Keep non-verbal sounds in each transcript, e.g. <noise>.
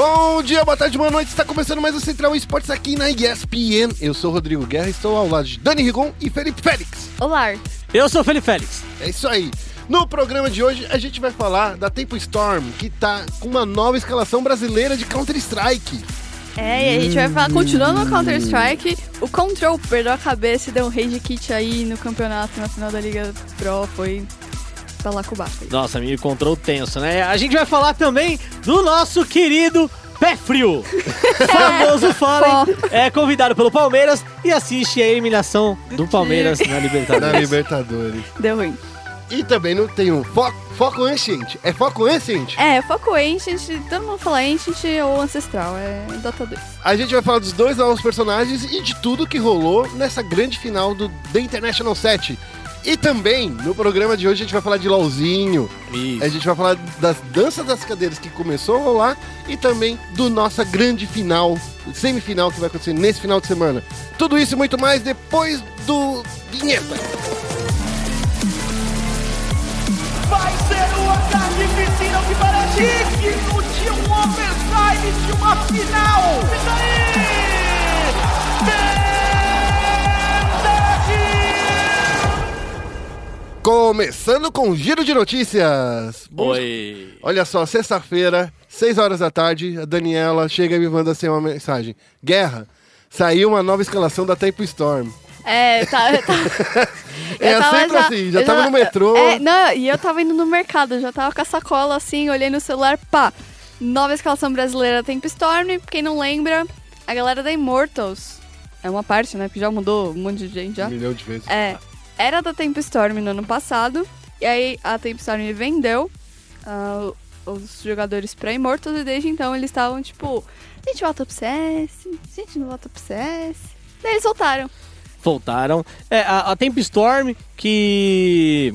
Bom dia, boa tarde, boa noite. Está começando mais o Central Esportes aqui na ESPN. Eu sou o Rodrigo Guerra, estou ao lado de Dani Rigon e Felipe Félix. Olá. Eu sou o Felipe Félix. É isso aí. No programa de hoje, a gente vai falar da Tempo Storm, que tá com uma nova escalação brasileira de Counter-Strike. É, e a gente vai falar, continuando no Counter-Strike, o Control perdeu a cabeça e deu um rage kit aí no campeonato, na final da Liga Pro, foi pra lá com o bafo. Nossa, me encontrou tenso, né? A gente vai falar também do nosso querido Pé Frio. <laughs> famoso Fallen, é convidado pelo Palmeiras e assiste a eliminação do Palmeiras na Libertadores. Na Libertadores. Deu ruim. E também não tem um Foco, foco Ancient. É Foco Ancient? É, foco Ancient, todo mundo fala Ancient ou Ancestral, é Dota 2. A gente vai falar dos dois novos personagens e de tudo que rolou nessa grande final do The International 7. E também, no programa de hoje, a gente vai falar de LOLzinho. Isso. A gente vai falar das danças das cadeiras que começou a rolar e também do nossa grande final, semifinal que vai acontecer nesse final de semana. Tudo isso e muito mais depois do vinheta. Vai ser um ataque piscina que parece digno de um overtime de uma final. Isso aí! Começando com o giro de notícias. Oi. Olha só, sexta-feira, 6 horas da tarde, a Daniela chega e me manda assim uma mensagem. Guerra, saiu uma nova escalação da Tempo Storm. É, tá. tá <laughs> É eu sempre assim, já eu tava no metrô. É, não, e eu tava indo no mercado, já tava com a sacola assim, olhei no celular, pá. Nova escalação brasileira Tempo Storm, quem não lembra, a galera da Immortals. É uma parte, né? Porque já mudou um monte de gente já. Um milhão de vezes. É, era da Tempo Storm no ano passado, e aí a Tempo Storm vendeu ah, os jogadores pra Immortals, e desde então eles estavam tipo, a gente volta pro CS, a gente não volta pro CS. Daí eles soltaram. Voltaram. É, a, a Temp Storm, que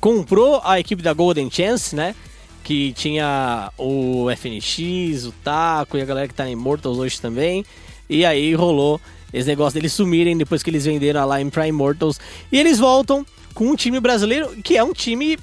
comprou a equipe da Golden Chance, né? Que tinha o FNX, o Taco e a galera que tá na Immortals hoje também. E aí rolou esse negócio deles sumirem depois que eles venderam a Lime pra Immortals. E eles voltam com um time brasileiro, que é um time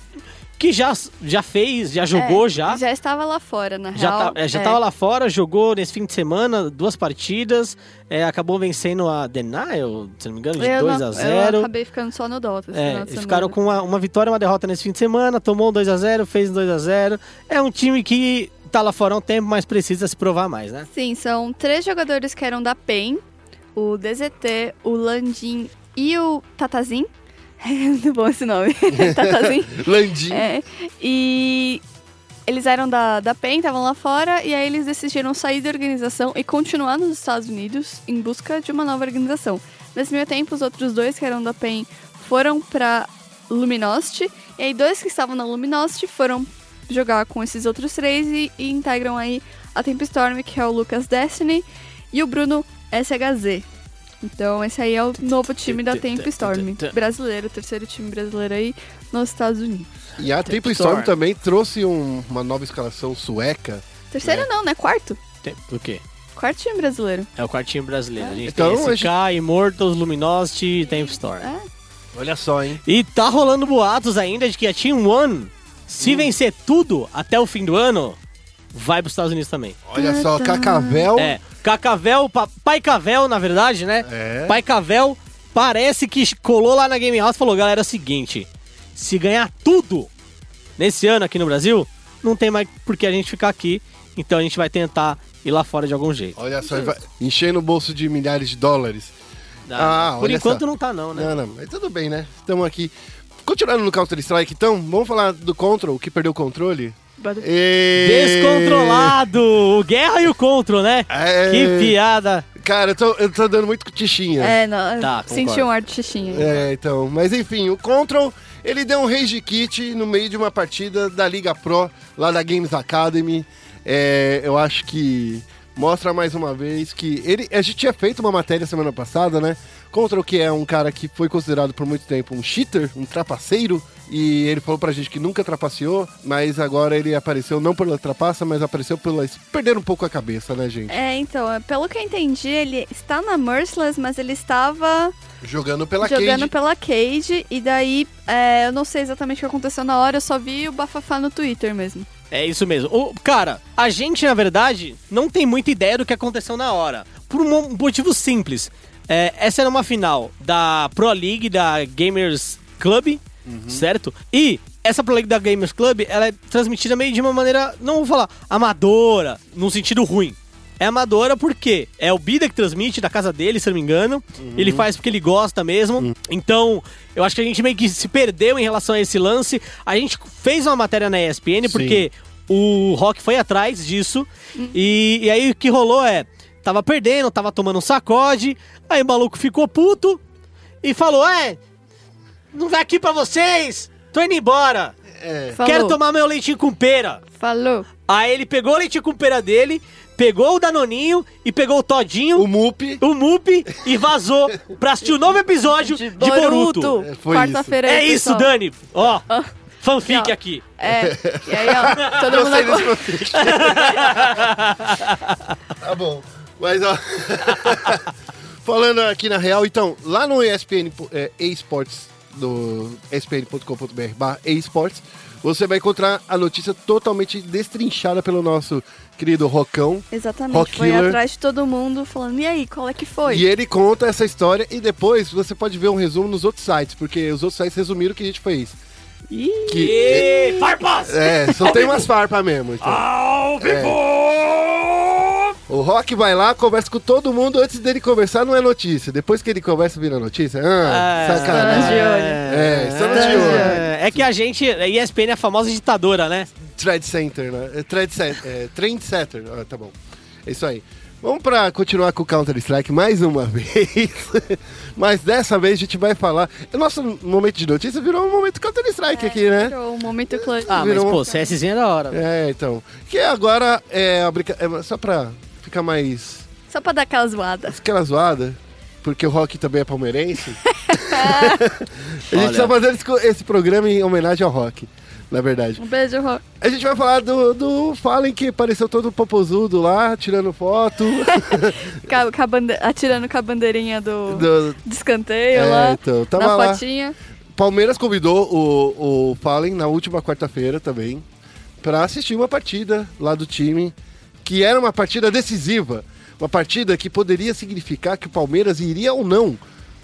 que já, já fez, já jogou É, já. Já estava lá fora, na Já, real. tá, é, já É. tava lá fora, jogou nesse fim de semana duas partidas, é, acabou vencendo a Denial, se não me engano, de Eu 2 não- a Eu 0 acabei ficando só no Dota. é, ficaram com uma, uma vitória e uma derrota nesse fim de semana, tomou um 2 a 0 fez um 2 a 0 É um time que tá lá fora há um tempo, mas precisa se provar mais, né? Sim, são três jogadores que eram da PEN. O DZT, o Landim e o Tatazin. É <laughs> muito bom esse nome. <laughs> Tatazin. Landim. É, e eles eram da, da PEN, estavam lá fora, e aí eles decidiram sair da organização e continuar nos Estados Unidos em busca de uma nova organização. Nesse meio tempo, os outros dois que eram da PEN foram pra Luminosity, e aí dois que estavam na Luminosity foram jogar com esses outros três e, e integram aí a Tempestorm, que é o Lucas Destiny, e o Bruno SHZ. Então, esse aí é o novo time da Tempestorm, brasileiro, o terceiro time brasileiro aí nos Estados Unidos. E a Tempo Storm. Storm também trouxe um- uma nova escalação sueca. Terceiro É. não, né? Quarto. Tem- O quê? Quarto time brasileiro. É o quartinho brasileiro. A gente Então, tem SK, Immortals, Luminosity e Temp Storm. É. Olha só, hein? E tá rolando boatos ainda de que a Team One, se vencer tudo até o fim do ano, vai pros Estados Unidos também. Olha só, Cacavel. É, Cacavel, pa, Pai Cavel, na verdade, né? É. Pai Cavel parece que colou lá na Game House e falou: galera, é o seguinte, se ganhar tudo nesse ano aqui no Brasil, não tem mais por que a gente ficar aqui, então a gente vai tentar ir lá fora de algum jeito. Olha só, enchendo o bolso de milhares de dólares. Ah, por olha enquanto só. não tá, não, né? Não, não, mas tudo bem, né? Estamos aqui. Continuando no Counter-Strike, então, vamos falar do Control, que perdeu o controle. E... Descontrolado! O Guerra e o Control, né? É. Que piada! Cara, eu tô, eu tô dando muito tichinha. É, não. Tá, senti um ar de xixinha. aí. É, então. Mas enfim, o Control, ele deu um rage kit no meio de uma partida da Liga Pro, lá da Games Academy. É, eu acho que mostra mais uma vez que ele. A gente tinha feito uma matéria semana passada, né? Control, que é um cara que foi considerado por muito tempo um cheater, um trapaceiro. E ele falou pra gente que nunca trapaceou, mas agora ele apareceu não pela trapaça, mas apareceu pela. perder um pouco a cabeça, né, gente? É, então, é, pelo que eu entendi, ele está na Merciless, mas ele estava Jogando pela jogando Cage. pela Cage, e daí é, eu não sei exatamente o que aconteceu na hora, eu só vi o bafafá no Twitter mesmo. É isso mesmo. O, cara, a gente, na verdade, não tem muita ideia do que aconteceu na hora. Por um mo- motivo simples. É, essa era uma final da Pro League da Gamers Club, certo? E essa Pro League da Gamers Club, ela é transmitida meio de uma maneira, não vou falar, amadora, num sentido ruim. É amadora porque é o Bida que transmite da casa dele, se eu não me engano. Ele faz porque ele gosta mesmo. Então, eu acho que a gente meio que se perdeu em relação a esse lance. A gente fez uma matéria na ESPN porque o Rock foi atrás disso. E, e aí o que rolou é: tava perdendo, tava tomando um sacode. Aí o maluco ficou puto e falou: É, não vai aqui pra vocês, tô indo embora. É. Falou. Quero tomar meu leitinho com pera. Falou. Aí ele pegou o leitinho com pera dele, pegou o Danoninho e pegou o Todinho, O Mup. o Mup e vazou pra assistir o <laughs> novo episódio de, Boruto. É, foi Quarta-feira É isso, pessoal. Dani. Ó, fanfic Não. aqui. É. E aí, ó, todo mundo Gostei desse contexto. <laughs> tá bom. Mas, ó. <laughs> Falando aqui na real, então, lá no ESPN é, eSports, do espn.com.br barra eSports, você vai encontrar a notícia totalmente destrinchada pelo nosso querido Rocão. Exatamente. Rock foi Killer. atrás de todo mundo falando, e aí, qual é que foi? E ele conta essa história e depois você pode ver um resumo nos outros sites, porque os outros sites resumiram o que a gente fez. Ih, Que- farpas! É, só tem umas farpas mesmo. Então. Ao vivo! O Rock vai lá, conversa com todo mundo. Antes dele conversar, não é notícia. Depois que ele conversa, vira notícia. Ah, É, sacanagem. de olho. É, estamos de Estamos de olho. É que a gente, a ESPN é a famosa ditadora, né? Trade Center, né? É, Trade Center. É, Trend Center. Ah, tá bom. É isso aí. Vamos pra continuar com o Counter-Strike mais uma <laughs> vez. Mas dessa vez a gente vai falar. O nosso momento de notícia virou um momento Counter-Strike aqui, né? Virou um momento clutch. Ah, mas Virou um- pô, CSzinho é da hora. É, então. Que agora é a brinca... é só pra ficar mais. Só pra dar aquela zoada. aquela zoada, porque o Rock também é palmeirense. <laughs> a gente Olha. tá fazendo esse, esse programa em homenagem ao Rock, na verdade. Um beijo, Rock. A gente vai falar do, do Fallen que apareceu todo popozudo lá, tirando foto. <laughs> Com a bande- Atirando com a bandeirinha do, do- do escanteio É, lá. então, tava na lá. fotinha. Palmeiras convidou o, o Fallen na última quarta-feira também pra assistir uma partida lá do time, que era uma partida decisiva. Uma partida que poderia significar que o Palmeiras iria ou não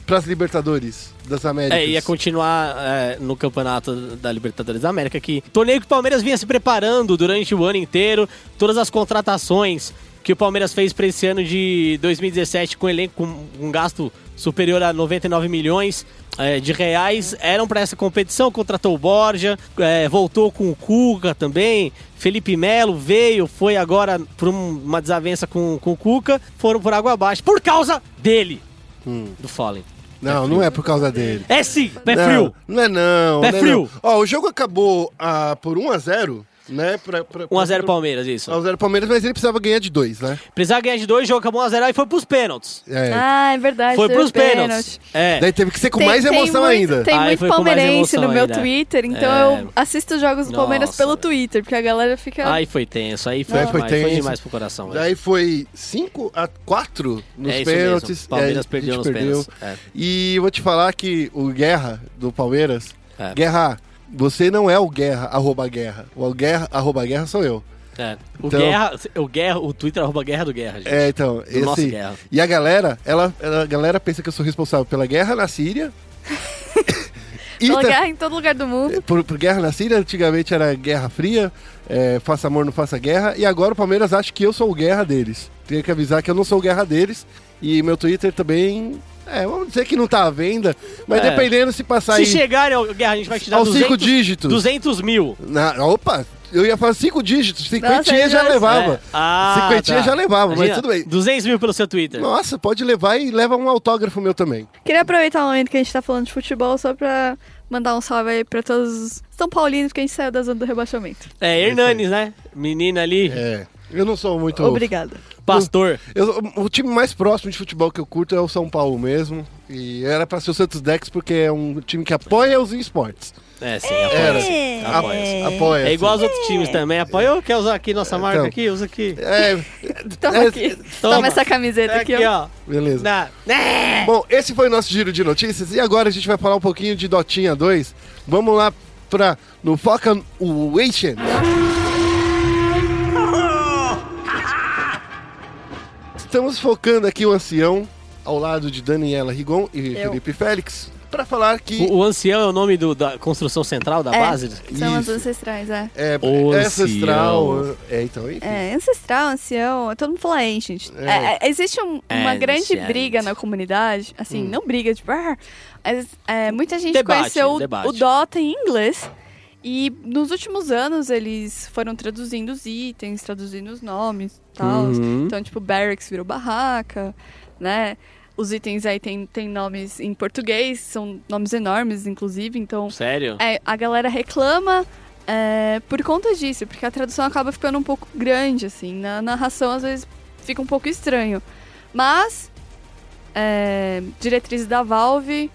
para as Libertadores das Américas. É, ia continuar é, no campeonato da Libertadores da América, que torneio que o Palmeiras vinha se preparando durante o ano inteiro, todas as contratações que o Palmeiras fez para esse ano de 2017 com elenco com um gasto superior a 99 milhões é, de reais eram para essa competição, contratou o Borja, é, voltou com o Cuca também, Felipe Melo veio, foi agora por um- uma desavença com, com o Cuca, foram por água abaixo, por causa dele, Hum. do Fallen. Não, não é por causa dele. É sim, pé não, frio. Não é não. Pé não é frio. não. Ó, o jogo acabou ah, por 1x0, né? Pra, pra, 1x0 Palmeiras, isso. 1x0 Palmeiras, mas ele precisava ganhar de 2, né? Precisava ganhar de dois, jogo acabou 1x0 e foi pros pênaltis. É. Ah, é verdade. foi pros pênaltis. É. Daí teve que ser com Tem- mais tem emoção muito- ainda. Tem Aí muito foi com mais palmeirense no meu ainda. Twitter, então É. eu assisto os jogos do Palmeiras Nossa. pelo Twitter, porque a galera fica. Aí foi tenso, aí foi, Não. Foi demais, foi tenso. demais pro coração. velho. Daí foi 5x4 nos É pênaltis. mesmo. Palmeiras É, perdeu nos pênaltis. É. E eu vou te falar que o Guerra, do Palmeiras, É. Guerra, você não é o Guerra, arroba Guerra. O Guerra, arroba Guerra sou eu. É. O, Então- Guerra, o Guerra, o Twitter arroba Guerra do Guerra, gente. É, então, Do nosso esse... Guerra. E a galera, ela, ela- a galera pensa que eu sou responsável pela guerra na Síria. <laughs> e Pela ta- guerra em todo lugar do mundo. por, por guerra na Síria, antigamente era Guerra Fria, é, faça amor, não faça guerra. E agora o Palmeiras acha que eu sou o guerra deles. Tenho que avisar que eu não sou o guerra deles. E meu Twitter também. É, vamos dizer que não tá à venda. Mas É. dependendo se passar Se aí chegarem ao Guerra, a gente vai te dar aos 200, cinco dígitos. 200 mil. Na, opa, eu ia falar cinco dígitos. Cinquentinha já eu já- levava. É. Ah, Cinquentinha tá. já levava, mas Imagina, tudo bem. 200 mil pelo seu Twitter. Nossa, pode levar e leva um autógrafo meu também. Queria aproveitar o momento que a gente tá falando de futebol só pra mandar um salve aí pra todos os São Paulinos que a gente saiu da zona do rebaixamento. É, Hernanes, né? Menina ali, É. Eu não sou muito. Obrigada. pastor. Eu- o time mais próximo de futebol que eu curto é o São Paulo mesmo. E era pra ser o Santos Dex porque é um time que apoia os esportes. É, sim, Era. apoia-se. Apoia-se. Apoia. É igual aos outros times também. Apoia. Quer usar aqui nossa marca Então. aqui? Usa aqui. É, <laughs> Toma É, aqui. toma. Toma essa camiseta É aqui, aqui, ó. ó. beleza. Na... Né? Bom, esse foi o nosso giro de notícias e agora a gente vai falar um pouquinho de Dotinha 2. Vamos lá pra no Foca o estamos focando aqui o ancião ao lado de Daniela Rigon e Eu. Felipe Félix para falar que O, o ancião é o nome do- da construção central da É. base? São as Isso. ancestrais, é. é, O é ancestral. É, então, enfim. É, ancestral, ancião, todo mundo fala ancient. É. É, é, existe um- uma Ancient. grande briga na comunidade, assim, Hum. não briga, tipo, ah, mas é, muita gente Debate, conheceu o Dota em inglês. E nos últimos anos eles foram traduzindo os itens, traduzindo os nomes e tal. Uhum. Então, tipo, Barracks virou barraca, né? Os itens aí tem, tem nomes em português, são nomes enormes, inclusive, então Sério? é, a galera reclama é, por conta disso, porque a tradução acaba ficando um pouco grande, assim. Na narração, às vezes, fica um pouco estranho. Mas, é, diretriz da Valve,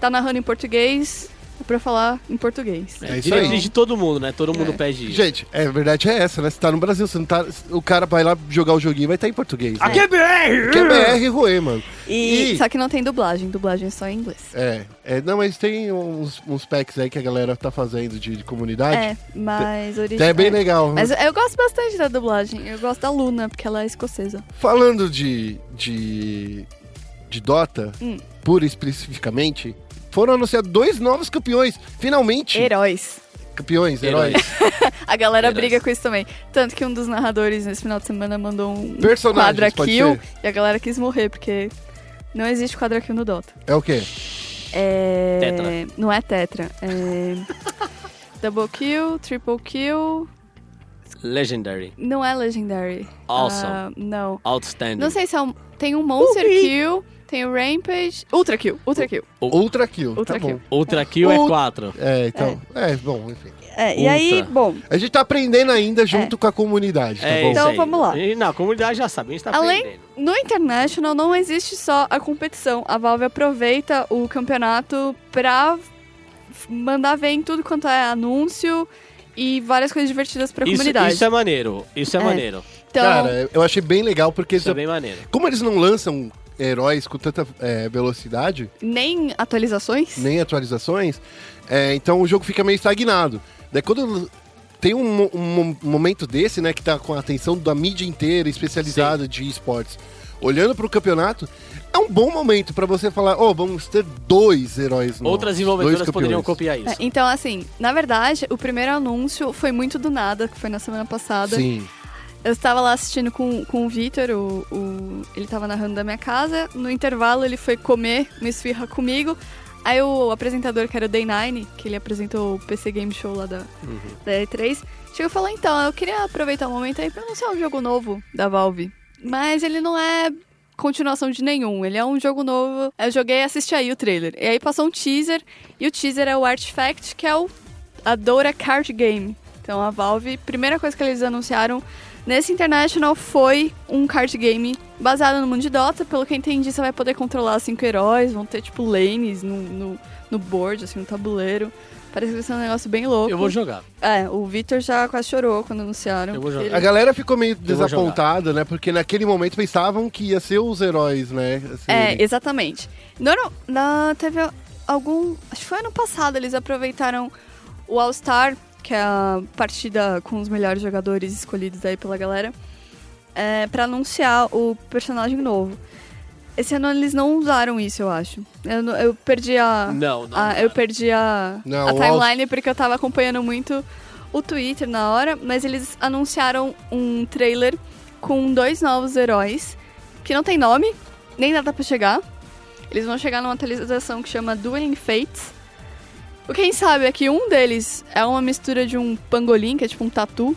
tá narrando em português, pra falar em português. É isso aí. de todo mundo, né? Todo mundo É. pede isso. Gente, é, a verdade é essa, né? Você tá no Brasil, você não tá. O cara vai lá jogar o joguinho vai estar em português. né? Aqui é BR! Que é BR Rue, mano. E, E- Só que não tem dublagem, dublagem é só em inglês. É, é, não, mas tem uns, uns packs aí que a galera tá fazendo de, de comunidade. É, mas original. é bem legal. Mas eu gosto bastante da dublagem. Eu gosto da Luna, porque ela é escocesa. Falando de, de, de Dota, Hum. pura e especificamente, foram anunciados dois novos campeões. Finalmente. Heróis. Campeões, heróis. <laughs> A galera Heróis. briga com isso também. Tanto que um dos narradores nesse final de semana mandou um quadra kill e a galera quis morrer, porque não existe quadra kill no Dota. É o quê? É... Tetra. Não é tetra. É... <laughs> Double kill, triple kill. Legendary. Não é legendary. Awesome. Ah, não. Outstanding. Não sei se é um... Tem um monster kill, tem o rampage. Ultra kill, ultra kill. Ultra Kill. Ultra tá kill. bom. Ultra Kill é Ult- 4. É, então. É, bom, enfim. É, e aí, bom, A gente tá aprendendo ainda junto com a comunidade, tá É bom? Então, vamos lá. E, não, a comunidade já sabe, a gente tá Além- aprendendo. No International não existe só a competição. A Valve aproveita o campeonato pra mandar ver em tudo quanto é anúncio e várias coisas divertidas pra Isso, comunidade. isso é maneiro, isso é, É. maneiro. Então, Cara, eu achei bem legal porque Isso é bem maneiro. como eles não lançam heróis com tanta é, velocidade, nem atualizações. nem atualizações, é, então o jogo fica meio estagnado. Daí quando tem um, um mo- momento desse, né, que tá com a atenção da mídia inteira especializada de esportes, olhando pro campeonato, é um bom momento pra você falar, ó, vamos ter dois heróis novos. Outras desenvolvedoras poderiam copiar isso. É, então, assim, na verdade, o primeiro anúncio foi muito do nada, que foi na semana passada. Sim. Eu estava lá assistindo com, com o Vitor, o, o- ele estava narrando da minha casa. No intervalo, ele foi comer uma esfirra comigo. Aí o apresentador, que era o Day9, que ele apresentou o PC Game Show lá da, da E3, chegou e falou: Então, eu queria aproveitar o momento aí pra anunciar um jogo novo da Valve. Mas ele não é continuação de nenhum, ele é um jogo novo. Eu joguei e assisti aí o trailer. E aí passou um teaser, e o teaser é o Artifact, que é o a Dora Card Game. Então a Valve, primeira coisa que eles anunciaram nesse International foi um card game baseado no mundo de Dota. Pelo que eu entendi, você vai poder controlar cinco heróis, vão ter tipo lanes no, no, no board, assim, no tabuleiro. Parece que vai ser um negócio bem louco. Eu vou jogar. É, o Victor já quase chorou quando anunciaram. Eu vou jogar. Ele- A galera ficou meio desapontada, né? Porque naquele momento pensavam que ia ser os heróis, né? Assim, É, exatamente. No, ano- na, teve algum. Acho que foi ano passado, eles aproveitaram o All-Star, que é a partida com os melhores jogadores escolhidos aí pela galera, é, para anunciar o personagem novo. Esse ano eles não usaram isso, eu acho. Eu, não- eu perdi a. Não, não. a- eu perdi a, Não, a timeline porque eu tava acompanhando muito o Twitter na hora, mas eles anunciaram um trailer com dois novos heróis que não tem nome, nem data pra chegar. Eles vão chegar numa atualização que chama Dueling Fates. O que a gente sabe é que um deles é uma mistura de um pangolim, que é tipo um tatu,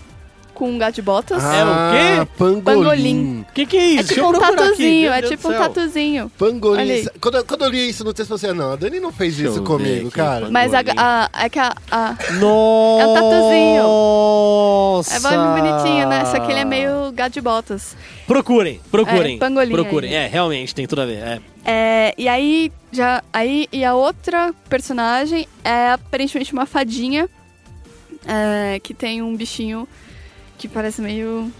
com um gato de botas. É o Ah, Pangolim. Pangolim. Que que é isso? É tipo um aqui, tatuzinho, meu é tipo um tatuzinho. Pangolim. Quando, eu- quando eu li isso no texto, eu falei, não, a Dani não fez Deixa isso comigo, aqui, cara. Mas a, a, é que a, a, Nossa! É um tatuzinho. Nossa! É bem bonitinho, né? Só que ele é meio gato de botas. Procurem, procurem. É, pangolim procurem. aí. É, realmente, tem tudo a ver. É. É, e aí, já. Aí, e a outra personagem é aparentemente uma fadinha é, que tem um bichinho que parece meio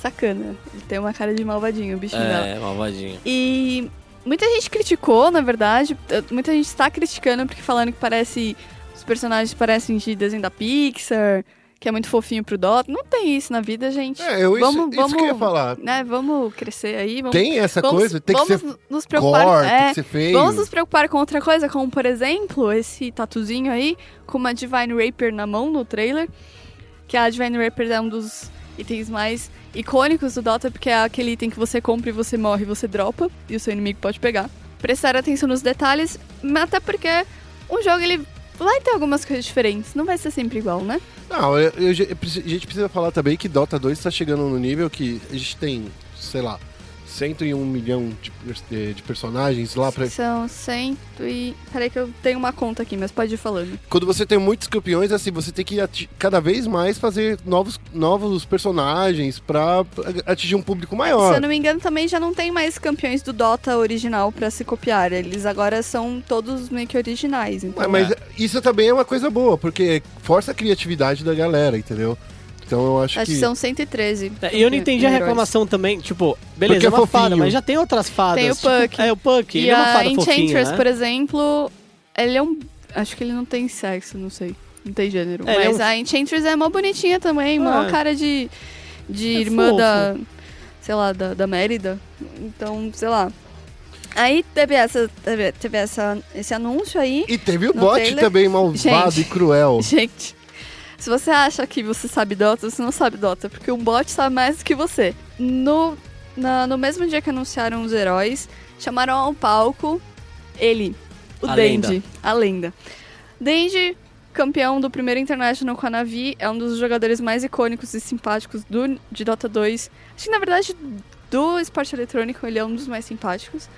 sacana. Ele tem uma cara de malvadinho, o bichinho dela. É, malvadinho. E muita gente criticou, na verdade. eh, Muita gente está criticando porque falando que parece. Os personagens parecem de desenho da Pixar. Que é muito fofinho pro Dota. Não tem isso na vida, gente. É, eu, isso, vamos, isso vamos, que eu ia falar. Né, vamos crescer aí. Vamos, Tem essa vamos- coisa? Tem que vamos ser nos preocupar. gore, é, tem que ser feio. Vamos nos preocupar com outra coisa, como por exemplo, esse tatuzinho aí, com uma Divine Raper na mão no trailer. Que a Divine Raper é um dos itens mais icônicos do Dota, porque é aquele item que você compra e você morre você dropa, e o seu inimigo pode pegar. Prestar atenção nos detalhes, mas até porque um jogo ele vai ter algumas coisas diferentes, não vai ser sempre igual, né? Não, eu- eu- a gente precisa falar também que Dota 2 está chegando no nível que a gente tem, sei lá, 101 milhão de, de personagens lá pra. São cento e... Peraí que eu tenho uma conta aqui, mas pode ir falando. Quando você tem muitos campeões, assim, você tem que cada vez mais fazer novos, novos personagens pra atingir um público Se maior. eu não me engano, também já não tem mais campeões do Dota original pra se copiar. Eles agora são todos meio que originais. Então... Mas, mas isso também é uma coisa boa, porque força a criatividade da galera, entendeu? Então eu acho, Acho que. são 113. É, E eu não entendi a reclamação também, tipo, beleza, Porque é uma é fofinho. fada, mas já tem outras fadas. Tem o tipo, Puck. é, o Puck, E ele é uma a fada fofinha, Enchantress, né? por exemplo, ele é um. Acho que ele não tem sexo, não sei. Não tem gênero. É, é mas um- a Enchantress é mó bonitinha também, mó É. cara de. de É irmã fofo. da. sei lá, da, da Mérida. Então, sei lá. Aí teve, essa, teve, teve essa, esse anúncio aí. E teve o bot trailer. também malvado Gente. e cruel. <laughs> Gente, se você acha que você sabe Dota, você não sabe Dota, porque um bot sabe mais do que você. No, na- no mesmo dia que anunciaram os heróis, chamaram ao palco ele, o A Dendi, lenda. a lenda. Dendi, campeão do primeiro International com a Navi, é um dos jogadores mais icônicos e simpáticos do, de Dota 2. Acho que na verdade do esporte eletrônico ele é um dos mais simpáticos.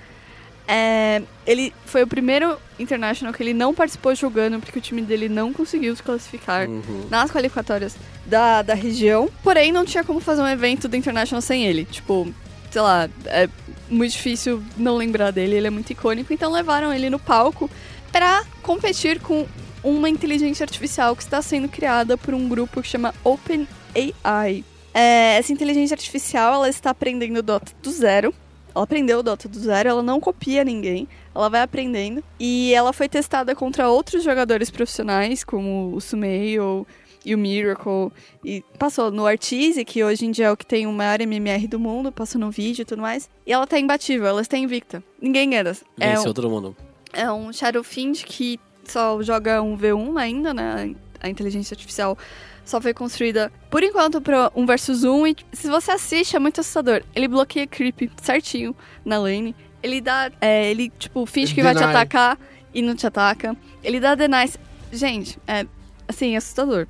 É, ele foi o primeiro International que ele não participou jogando porque o time dele não conseguiu se classificar Uhum. nas qualificatórias da, da região. Porém, não tinha como fazer um evento do International sem ele. Tipo, sei lá, é muito difícil não lembrar dele, ele é muito icônico. Então levaram ele no palco pra competir com uma inteligência artificial que está sendo criada por um grupo que chama OpenAI. É, essa inteligência artificial, ela está aprendendo Dota do zero. Ela aprendeu o Dota do zero, ela não copia ninguém, ela vai aprendendo. E ela foi testada contra outros jogadores profissionais, como o Sumail e o Miracle. E passou no Artise, que hoje em dia é o que tem o maior MMR do mundo, passou no vídeo e tudo mais. E ela tá imbatível, ela está invicta. Ninguém ganha. É Venceu um, todo mundo. é um Shadowfiend que só joga um V1 ainda, né? A inteligência artificial só foi construída, por enquanto, para um versus um. E se você assiste, é muito assustador. Ele bloqueia creep certinho na lane. Ele dá. é, ele, tipo, finge que vai te Deny. atacar e não te ataca. Ele dá denies. Gente, é. Assim, assustador.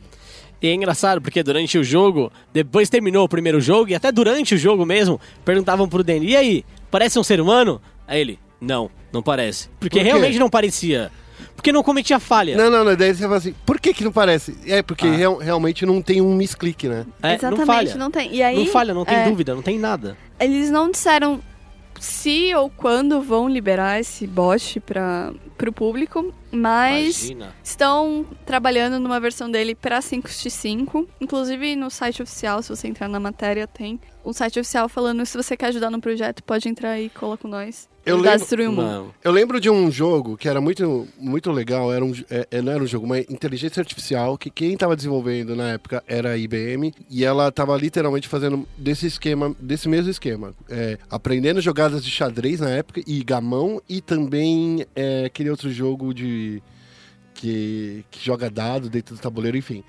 E é engraçado porque durante o jogo, depois terminou o primeiro jogo e até durante o jogo mesmo, perguntavam pro Danny, e aí, parece um ser humano? Aí ele, não, não parece. Porque Por realmente não parecia. Porque não cometia falha. Não, não, não. Daí você fala assim, por que que não parece? É, porque Ah. real- realmente não tem um misclick, né? É, Exatamente, não falha. não tem. E aí. não falha, não tem é, dúvida, não tem nada. Eles não disseram se ou quando vão liberar esse bot para o público, mas Imagina. estão trabalhando numa versão dele para 5x5. Inclusive no site oficial, se você entrar na matéria, tem um site oficial falando se você quer ajudar no projeto, pode entrar aí e cola com nós. Eu lembro-. Não. Eu lembro de um jogo que era muito, muito legal, era um, é, é, não era um jogo, uma inteligência artificial que quem estava desenvolvendo na época era a IBM e ela estava literalmente fazendo desse esquema, desse mesmo esquema, é, aprendendo jogadas de xadrez na época e gamão e também é, aquele outro jogo de que, que joga dado dentro do tabuleiro, enfim.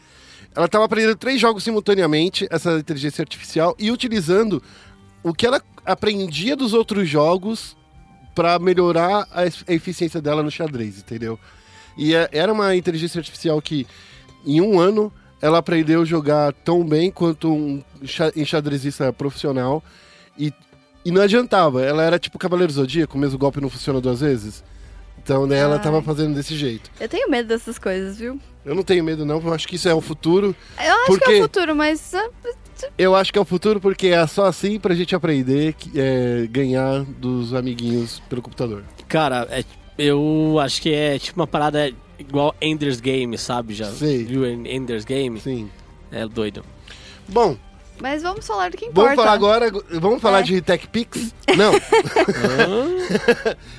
Ela estava aprendendo três jogos simultaneamente, essa inteligência artificial, e utilizando o que ela aprendia dos outros jogos para melhorar a eficiência dela no xadrez, entendeu? E é- era uma inteligência artificial que, em um ano, ela aprendeu a jogar tão bem quanto um xa- enxadrezista profissional. E, e não adiantava, ela era tipo Cavaleiro Zodíaco, o mesmo golpe não funciona duas vezes. Então, né, ela tava fazendo desse jeito. Eu tenho medo dessas coisas, viu? Eu não tenho medo, não, eu acho que isso é o futuro. Eu acho Porque- que é o futuro, mas ah, Eu acho que é o futuro porque é só assim pra gente aprender é, ganhar dos amiguinhos pelo computador. Cara, é- eu acho que é tipo uma parada igual Ender's Game, sabe? Já Sei. viu Ender's Game? Sim. É doido. Bom, Mas vamos falar do que importa. Vamos falar agora, vamos falar É. de Tech Pix? Não. <laughs>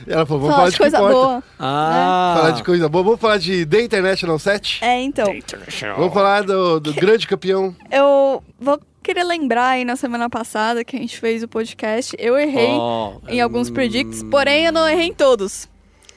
Ela falou, vamos falar falar de de coisa importa. boa. Ah. Falar de coisa boa. Vamos falar de The International 7? É, então. Vamos falar do, do grande campeão. Eu vou querer lembrar aí na semana passada que a gente fez o podcast. Eu errei Oh, em alguns hum, predicts, porém eu não errei em todos.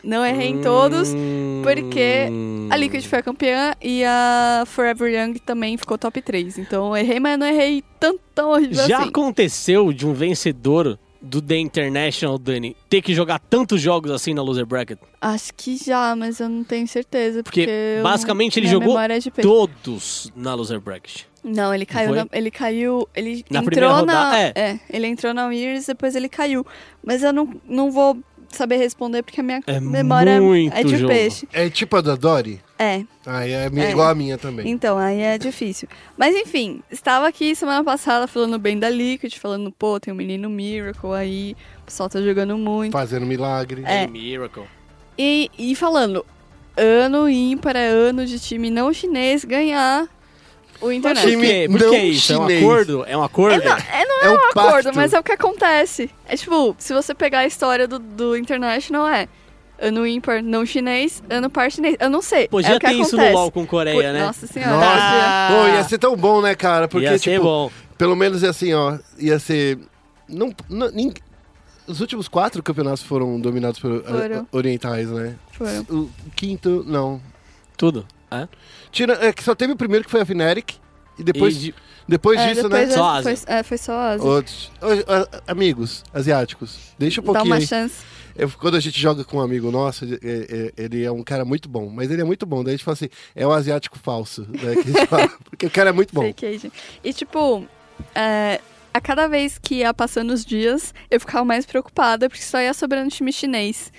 Não errei em todos, hum, porque a Liquid foi a campeã e a Forever Young também ficou top 3. Então eu errei, mas não errei tanto tão horrível Já assim. aconteceu de um vencedor do The International, Dani, ter que jogar tantos jogos assim na loser bracket? Acho que já, mas eu não tenho certeza. Porque, Porque, eu- basicamente, ele minha jogou é. Todos na loser bracket. Não, ele caiu. na- ele caiu. Ele Na entrou na. rodada, é. ele entrou na Mirrors depois ele caiu. Mas eu não, não vou saber responder porque a minha É memória é de jogo. peixe. É tipo a da Dory? É. Ah, é, É. igual a minha também. Então, aí é difícil. Mas enfim, estava aqui semana passada falando bem da Liquid, falando, pô, tem o menino Miracle aí, o pessoal tá jogando muito. Fazendo milagre. É. Miracle. E, e falando, ano ímpar é ano de time não chinês ganhar o Por International. Time quê? Por não que isso? É um acordo? É um acordo? É, não, é, não É é um um acordo, mas é o que acontece. É tipo, se você pegar a história do, do International, é ano ímpar não chinês, ano par chinês. Eu não sei. Pô, é já o que tem isso no. LoL com Coreia, Pô, né? Nossa senhora. Nossa. Ah. Pô, ia ser tão bom, né, cara? Porque, Ia ser tipo, bom. pelo menos assim, ó, ia ser. Não, não- nin- os últimos quatro campeonatos foram dominados por Foram. orientais, né? Foram. O quinto, não. Tudo. É? Tira, é que só teve o primeiro que foi a Fnatic. E depois, E de- depois É, disso, depois né? é- Só Ásia. Foi, é, foi só Ásia. Outros. Amigos asiáticos, deixa um Dá pouquinho uma aí. chance. Eu- quando a gente joga com um amigo nosso, ele, é- é- ele é um cara muito bom. Mas ele é muito bom. Daí a gente fala assim, é o asiático falso. Né, que a gente <laughs> fala, porque o cara é muito bom. Agent. E tipo, é, a cada vez que ia passando os dias, eu ficava mais preocupada, porque só ia sobrando time chinês.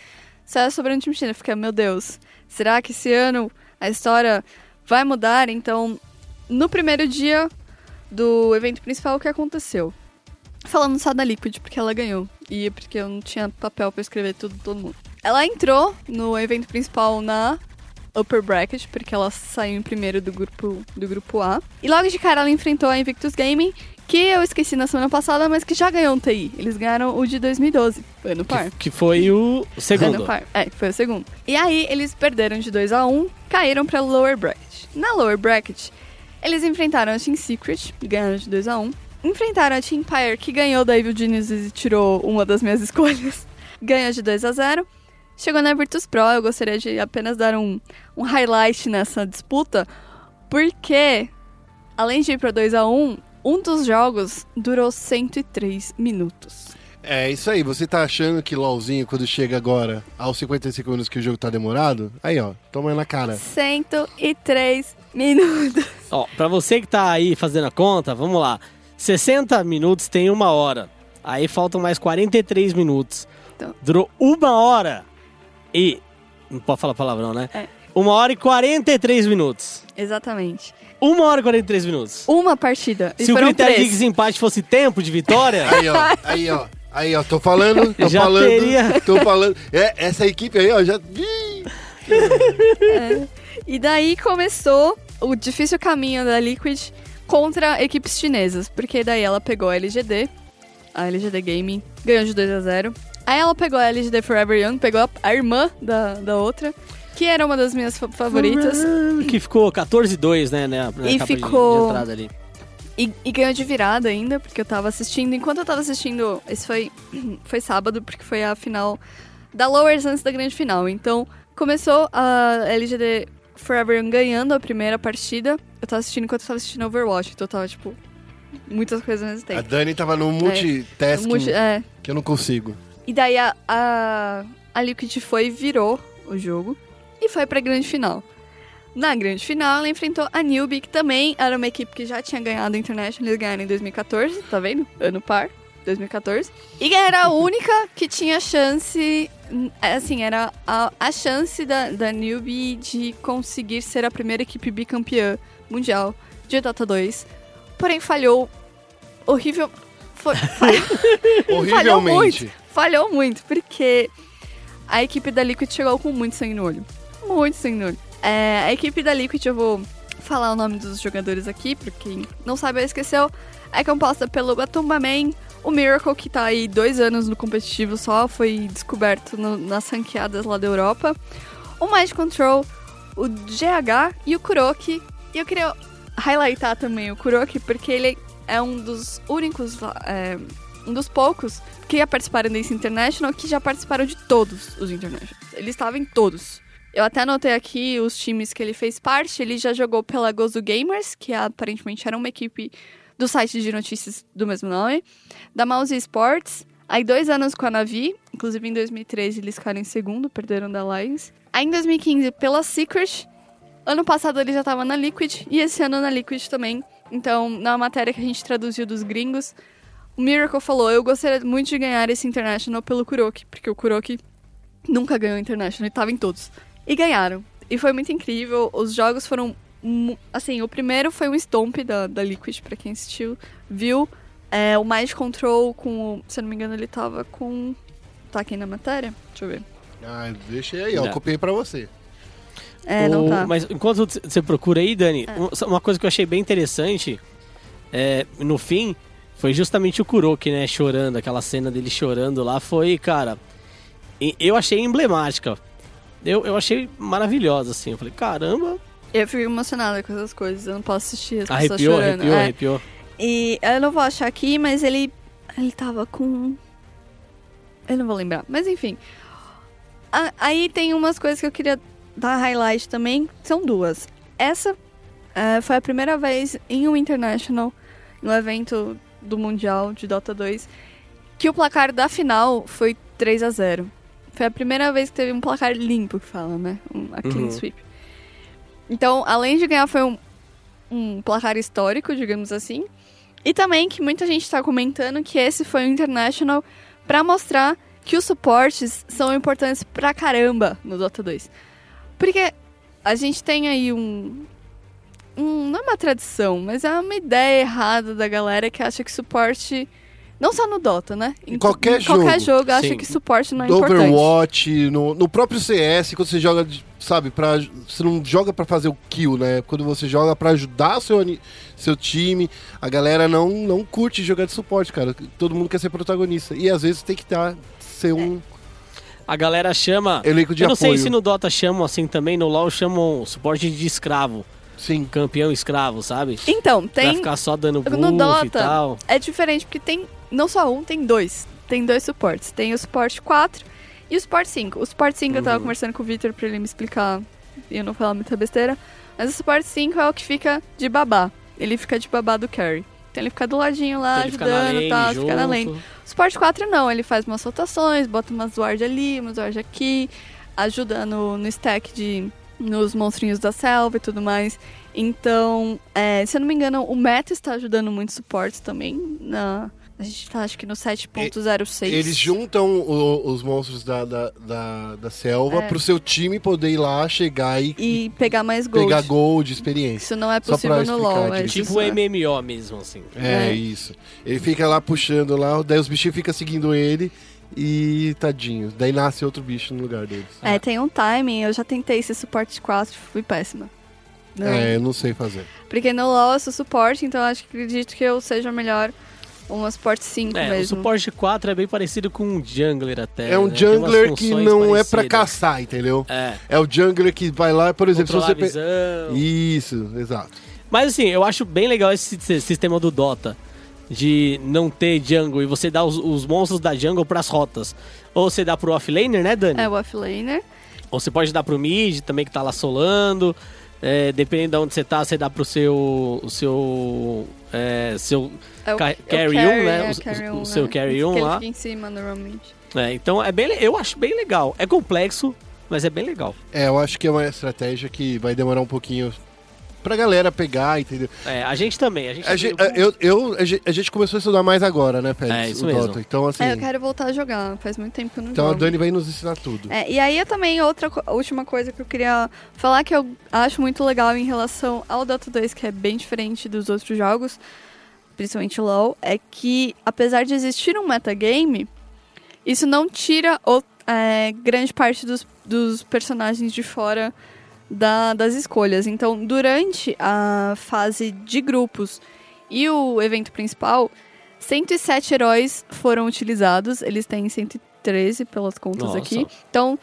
Só ia sobrando time chinês. Eu ficava, meu Deus, será que esse ano a história vai mudar? Então, no primeiro dia do evento principal, o que aconteceu? Falando só da Liquid, porque ela ganhou. E porque eu não tinha papel pra escrever tudo, todo mundo. Ela entrou no evento principal na upper bracket, porque ela saiu em primeiro do grupo, do grupo A. E logo de cara ela enfrentou a Invictus Gaming, que eu esqueci na semana passada, mas que já ganhou um TI. Eles ganharam o de 2012, ano par. Que foi o segundo. Ano par. É, foi o segundo. E aí eles perderam de 2 a 1 caíram pra lower bracket. Na lower bracket, eles enfrentaram a Team Secret, ganharam de 2 a 1 Enfrentaram a Team Empire, que ganhou da Evil Genius e tirou uma das minhas <laughs> escolhas. Ganhou de 2 a 0 Chegou na Virtus Pro, eu gostaria de apenas dar um, um highlight nessa disputa, porque, além de ir pra 2 a 1 um dos jogos durou 103 minutos. É isso aí, você tá achando que LOLzinho, quando chega agora, aos 55 minutos que o jogo tá demorado? Aí, ó, toma na cara. 103 minutos. Ó, pra você que tá aí fazendo a conta, vamos lá. 60 minutos tem uma hora. Aí faltam mais 43 minutos. Então. Durou uma hora e. Não pode falar palavrão, né? É. Uma hora e 43 minutos. Exatamente. Uma hora e 43 minutos. Uma partida. E Se o critério de três. desempate fosse tempo de vitória, Aí, ó, aí, ó. Aí, ó, tô falando, tô Já falando, teria. tô falando. É, essa equipe aí, ó, já... Ih! E daí começou o difícil caminho da Liquid contra equipes chinesas. Porque daí ela pegou a LGD, a LGD Gaming, ganhou de 2 a 0 Aí ela pegou a LGD Forever Young, pegou a, a irmã da, da outra, que era uma das minhas fa- favoritas. que ficou 14-2, né? né E de- ficou- de entrada ali. E, e ganhou de virada ainda, porque eu tava assistindo. Enquanto eu tava assistindo, esse foi, <clears throat> foi sábado, porque foi a final da Lowers antes da grande final. Então, começou a LGD Forever ganhando a primeira partida. Eu tava assistindo enquanto eu tava assistindo Overwatch, então eu tava, tipo, muitas coisas ao mesmo A tempo. Dani tava no multitasking Multi- é. que eu não consigo. E daí a, a, a Liquid foi e virou o jogo e foi pra grande final. Na grande final, ela enfrentou a Newbie, que também era uma equipe que já tinha ganhado o International. Eles ganharam em 2014, tá vendo? Ano par, 2014. E era a única que tinha chance. Assim, era a, a chance da, da Newbie de conseguir ser a primeira equipe bicampeã mundial de Dota 2. Porém, falhou horrível. Foi, <laughs> falhou Horrivelmente. falhou muito, porque a equipe da Liquid chegou com muito sangue no olho. Muito sangue no olho. É, a equipe da Liquid, eu vou falar o nome dos jogadores aqui, pra quem não sabe ou esqueceu. É composta pelo Batumba Man, o Miracle, que tá aí dois anos no competitivo só, foi descoberto no- nas ranqueadas lá da Europa. O Mind Control, o GH e o Kuroki. E eu queria highlightar também o Kuroki, porque ele é um dos únicos, é, um dos poucos que já participaram desse International que já participaram de todos os Internationals. Ele estava em todos. Eu até anotei aqui os times que ele fez parte. Ele já jogou pela Gozo Gamers, que aparentemente era uma equipe do site de notícias do mesmo nome. Da Mouse Sports. Aí dois anos com a Navi. Inclusive em 2013 eles ficaram em segundo, perderam da Lions. Aí em 2015 pela Secret. Ano passado ele já estava na Liquid. E esse ano na Liquid também. Então, na matéria que a gente traduziu dos gringos, o Miracle falou: Eu gostaria muito de ganhar esse International pelo Kuroki. Porque o Kuroki nunca ganhou International e estava em todos. E ganharam. E foi muito incrível. Os jogos foram. Assim, o primeiro foi um stomp da, da Liquid, pra quem assistiu, viu. É, o Mind Control com. Se eu não me engano, ele tava com. Tá aqui na matéria? Deixa eu ver. Ah, deixa aí, ó. Não. Copiei pra você. É, não O- tá. Mas enquanto você procura aí, Dani, É. um- uma coisa que eu achei bem interessante, é, no fim, foi justamente o Kuroki, né, chorando, aquela cena dele chorando lá, foi, cara, eu achei emblemática. Eu, eu achei maravilhosa, assim. Eu falei, caramba, Eu fico emocionada com essas coisas. Eu não posso assistir as pessoas arrepiou, chorando. arrepiou, É. arrepiou. E eu não vou achar aqui, mas ele. Ele tava com. Eu não vou lembrar. Mas enfim. A- aí tem umas coisas que eu queria dar highlight também. São duas. Essa é, foi a primeira vez em um International, no evento do Mundial de Dota 2, que o placar da final foi 3 a 0 Foi a primeira vez que teve um placar limpo, que fala, né? Um, a clean Uhum. sweep. Então, além de ganhar, foi um, um placar histórico, digamos assim. E também que muita gente está comentando que esse foi o International para mostrar que os suportes são importantes pra caramba no Dota 2. Porque a gente tem aí um, um- Não é uma tradição, mas é uma ideia errada da galera que acha que suporte. Não só no Dota, né? Em qualquer qualquer jogo. jogo acha Sim. que suporte não é Do importante. Overwatch, no, no próprio CS, quando você joga, sabe, pra, você não joga pra fazer o kill, né? Quando você joga pra ajudar seu, seu time, a galera não, não curte jogar de suporte, cara. Todo mundo quer ser protagonista. E às vezes tem que tá, ser um A galera chama... elenco de eu não apoio. sei se no Dota chamam assim também, no LoL chamam suporte de escravo, Sim. campeão escravo, sabe? Então, Pra tem. ficar só dando buff No e Dota, tal. é diferente, porque tem não só um, tem dois. Tem dois suportes. Tem o suporte 4 e o suporte 5. O suporte 5 eu tava Uhum. conversando com o Victor pra ele me explicar e eu não falar muita besteira. Mas o suporte 5 é o que fica de babá. Ele fica de babá do carry. Então ele fica do ladinho lá, Então ajudando e tal, fica na lane. O suporte 4 não, ele faz umas rotações, bota umas ward ali, umas ward aqui, ajuda no, no stack de. nos monstrinhos da selva e tudo mais. Então, é, se eu não me engano, o meta está ajudando muito suportes também. Na, a gente tá acho que no 7.06. Eles juntam o- os monstros da, da, da, da selva É. pro seu time poder ir lá, chegar e, E pegar mais gold. pegar gold, experiência. Isso não é possível no LoL. É. Tipo isso é. MMO mesmo, assim. É, É. isso. Ele fica lá puxando lá, daí os bichinhos ficam seguindo ele e tadinho. Daí nasce outro bicho no lugar deles. É, tem um timing. Eu já tentei esse suporte 4, fui péssima. Não. É, eu não sei fazer. Porque no LoL eu sou suporte, então eu acho que acredito que eu seja melhor uma suporte 5 É, o mesmo. suporte 4 é bem parecido com um jungler até. É um né? Jungler que não é pra parecidas. caçar, entendeu? É, É o jungler que vai lá, por exemplo, se você... a visão. Isso, exato. Mas assim, eu acho bem legal esse si- sistema do Dota. De não ter jungle e você dá os, os monstros da jungle pras rotas. Ou você dá pro offlaner, né, Dani? É o offlaner. Ou você pode dar pro mid também que tá lá solando. É, dependendo de onde você tá, você dá pro seu. O seu. É, seu É o, Ca- é o carry carry, né? é, O- carry o um, seu é. carry ele lá. fica em cima normalmente. é, então é bem, eu acho bem legal. É complexo, mas é bem legal. É, eu acho que é uma estratégia que vai demorar um pouquinho pra galera pegar, entendeu? É, a gente também. A gente, A gente, eu, eu, a gente- a gente começou a estudar mais agora, né, Félix? É, isso o mesmo. Dota. Então, assim, É, eu quero voltar a jogar. Faz muito tempo que eu não então a jogo. Dani vai nos ensinar tudo. É, e aí eu também, outra a última coisa que eu queria falar que eu acho muito legal em relação ao Dota 2, que é bem diferente dos outros jogos, principalmente LoL, é que apesar de existir um metagame, isso não tira o- é, grande parte dos, dos personagens de fora da- das escolhas. Então, durante a fase de grupos e o evento principal, 107 heróis foram utilizados. Eles têm 113 pelas contas Nossa. aqui. Então,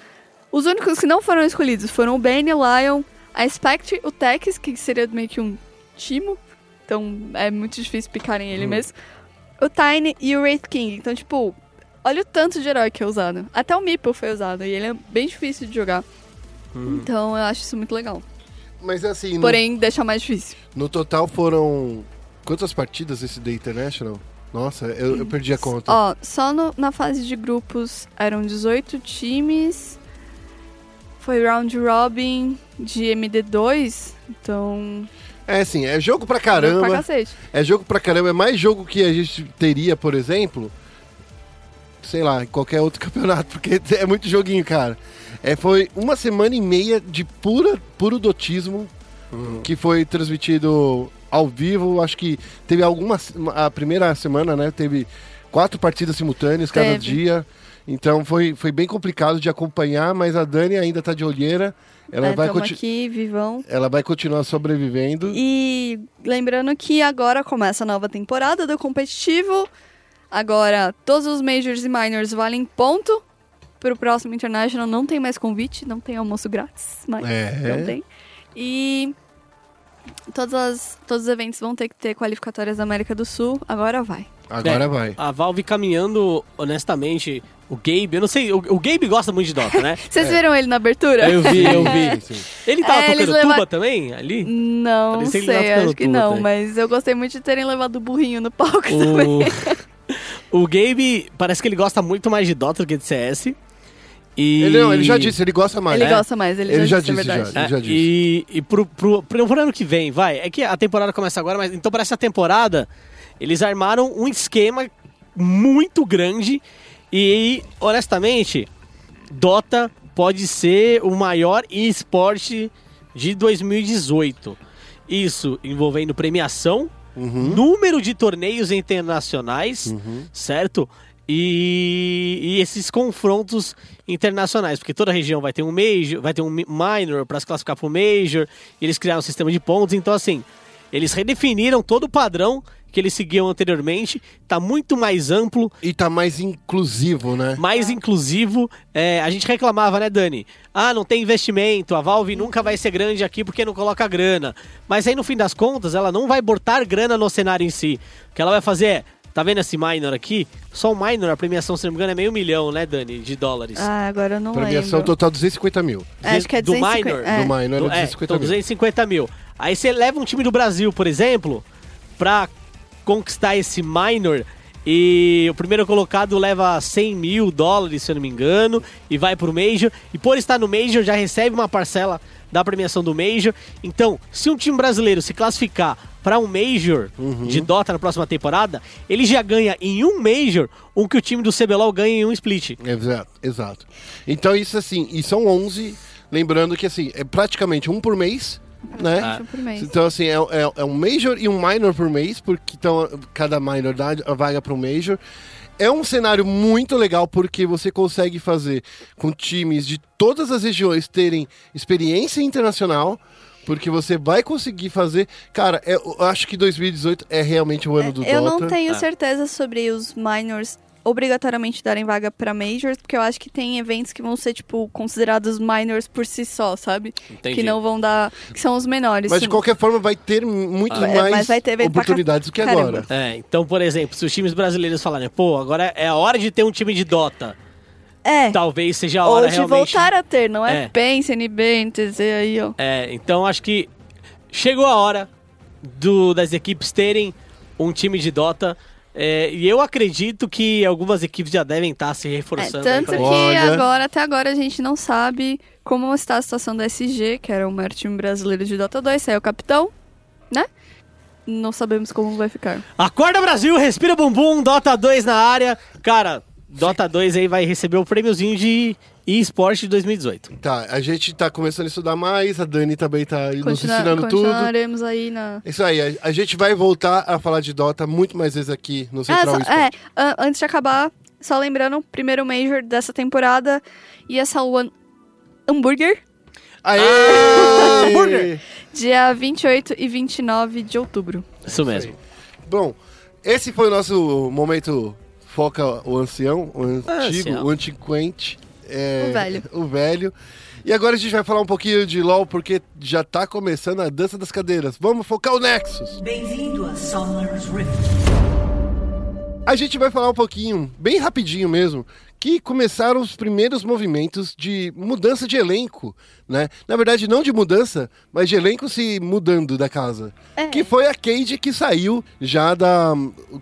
os únicos que não foram escolhidos foram o Bane, o Lion, a Spectre, o Tex, que seria meio que um timo. Então, é muito difícil picarem ele mesmo. O Tiny e o Wraith King. Então, tipo, olha o tanto de herói que é usado. Até o Meeple foi usado. E ele é bem difícil de jogar. Então, eu acho isso muito legal. Mas assim, no, Porém, deixa mais difícil. no total foram. Quantas partidas esse The International? Nossa, eu, eu perdi a conta. Ó, só no- na fase de grupos eram 18 times. Foi round robin de MD2. Então. É assim, é jogo pra Pra caramba. cacete. É jogo pra caramba. É mais jogo que a gente teria, por exemplo. Sei lá, em qualquer outro <laughs> campeonato, porque é muito joguinho, cara. É, foi uma semana e meia de pura, puro dotismo que foi transmitido ao vivo. Acho que teve algumas. A primeira semana, né? Teve quatro partidas simultâneas cada Teve. dia. Então foi, foi bem complicado de acompanhar, mas a Dani ainda tá de olheira. Ela, é, vai, tamo conti- aqui, vivão. ela vai continuar sobrevivendo. E lembrando que agora começa a nova temporada do competitivo. Agora, todos os majors e minors valem ponto. Pro próximo International não tem mais convite, não tem almoço grátis, mas É. não tem. E todas as, todos os eventos vão ter que ter qualificatórias da América do Sul. Agora vai. Agora É, vai. A Valve caminhando, honestamente, o Gabe, eu não sei, o, o Gabe gosta muito de Dota, né? <laughs> Vocês viram ele na abertura? Eu vi, eu vi. <laughs> Sim, sim. Ele tava É, tocando leva- tuba também, ali? Não tava sei, acho que não, também. mas eu gostei muito de terem levado o burrinho no palco também. O, <laughs> o Gabe, parece que ele gosta muito mais de Dota do que de CS. E... Ele, não, ele já disse, ele gosta mais. Ele né? gosta mais, ele, Ele já, já disse, disse, é verdade. já. É, Ele já disse. E, e pro, pro, pro, pro ano que vem, vai. É que a temporada começa agora, mas então para essa temporada, eles armaram um esquema muito grande. E, honestamente, Dota pode ser o maior esporte de 2018. Isso envolvendo premiação, Uhum. número de torneios internacionais, certo? E, e esses confrontos internacionais, porque toda região vai ter um major, vai ter um mi- minor para se classificar para o major. e Eles criaram um sistema de pontos, então assim, eles redefiniram todo o padrão que eles seguiam anteriormente, tá muito mais amplo, E tá mais inclusivo, né? mais inclusivo. É, a gente reclamava, né, Dani? Ah, não tem investimento, a Valve nunca vai ser grande aqui porque não coloca grana. Mas aí, no fim das contas, ela não vai botar grana no cenário em si. O que ela vai fazer é, tá vendo esse minor aqui? Só o minor, a premiação, se não me engano, é meio milhão, né, Dani, de dólares. Ah, agora eu não Premiação lembro. total 250 mil. É, acho que é do 250, minor, é. Do minor era Do- é, 250 então, mil. 250 mil. Aí você leva um time do Brasil, por exemplo, pra conquistar esse minor e o primeiro colocado leva 100 mil dólares, se eu não me engano, e vai pro Major. E por estar no Major já recebe uma parcela da premiação do Major. Então, se um time brasileiro se classificar para um Major Uhum. de Dota na próxima temporada, ele já ganha em um Major o que o time do CBLOL ganha em um split. Exato, exato. Então isso assim, e são 11, lembrando que assim, é praticamente um por mês, né? Acho por mês. Então, assim, é, é- é um Major e um Minor por mês, porque então, cada Minor dá a vaga para um Major. É um cenário muito legal porque você consegue fazer com times de todas as regiões terem experiência internacional, porque você vai conseguir fazer. Cara, é- eu acho que 2018 é realmente o ano do eu Dota. não tenho Ah. certeza sobre os minors obrigatoriamente darem vaga pra majors, porque eu acho que tem eventos que vão ser, tipo, considerados minors por si só, sabe? Entendi. Que não vão dar. que são os menores. Mas de qualquer forma vai ter muito Ah, é, mais mas vai ter oportunidades do que caramba. agora. É, então, por exemplo, se os times brasileiros falarem, pô, agora é a hora de ter um time de Dota, É. talvez seja a hora Ou de realmente. voltar a ter, não é, É. PEN, CNB, NTZ aí, ó. É, então acho que chegou a hora do, das equipes terem um time de Dota. é, e eu acredito que algumas equipes já devem estar se É, reforçando. aí tanto que. Olha. agora, até agora, a gente não sabe como está a situação da SG, que era o maior time brasileiro de Dota 2, saiu o capitão, né? Não sabemos como vai ficar. Acorda Brasil, respira bumbum, Dota 2 na área. Cara, Dota 2 aí vai receber o prêmiozinho de eSport de 2018. Tá, a gente tá começando a estudar mais, a Dani também tá nos Continua- ensinando tudo. continuaremos aí na. Isso aí, a, a gente vai voltar a falar de Dota muito mais vezes aqui no Ah, Central Esporte. é, an- antes de acabar, só lembrando, primeiro Major dessa temporada ia ser o Hambúrguer. Aê! <laughs> burger. Dia 28 e 29 de outubro. Isso mesmo. Bom, esse foi o nosso momento foca o ancião, o antigo, Ancião. o antiquente. é, O velho. <laughs> O velho. E agora a gente vai falar um pouquinho de LoL, porque já tá começando a dança das cadeiras. Vamos focar o Nexus. Bem-vindo a Summer's Rift. A gente vai falar um pouquinho, bem rapidinho mesmo, que começaram os primeiros movimentos de mudança de elenco, né? Na verdade, não de mudança, mas de elenco se mudando da casa. É. Que foi a Cade que saiu já da.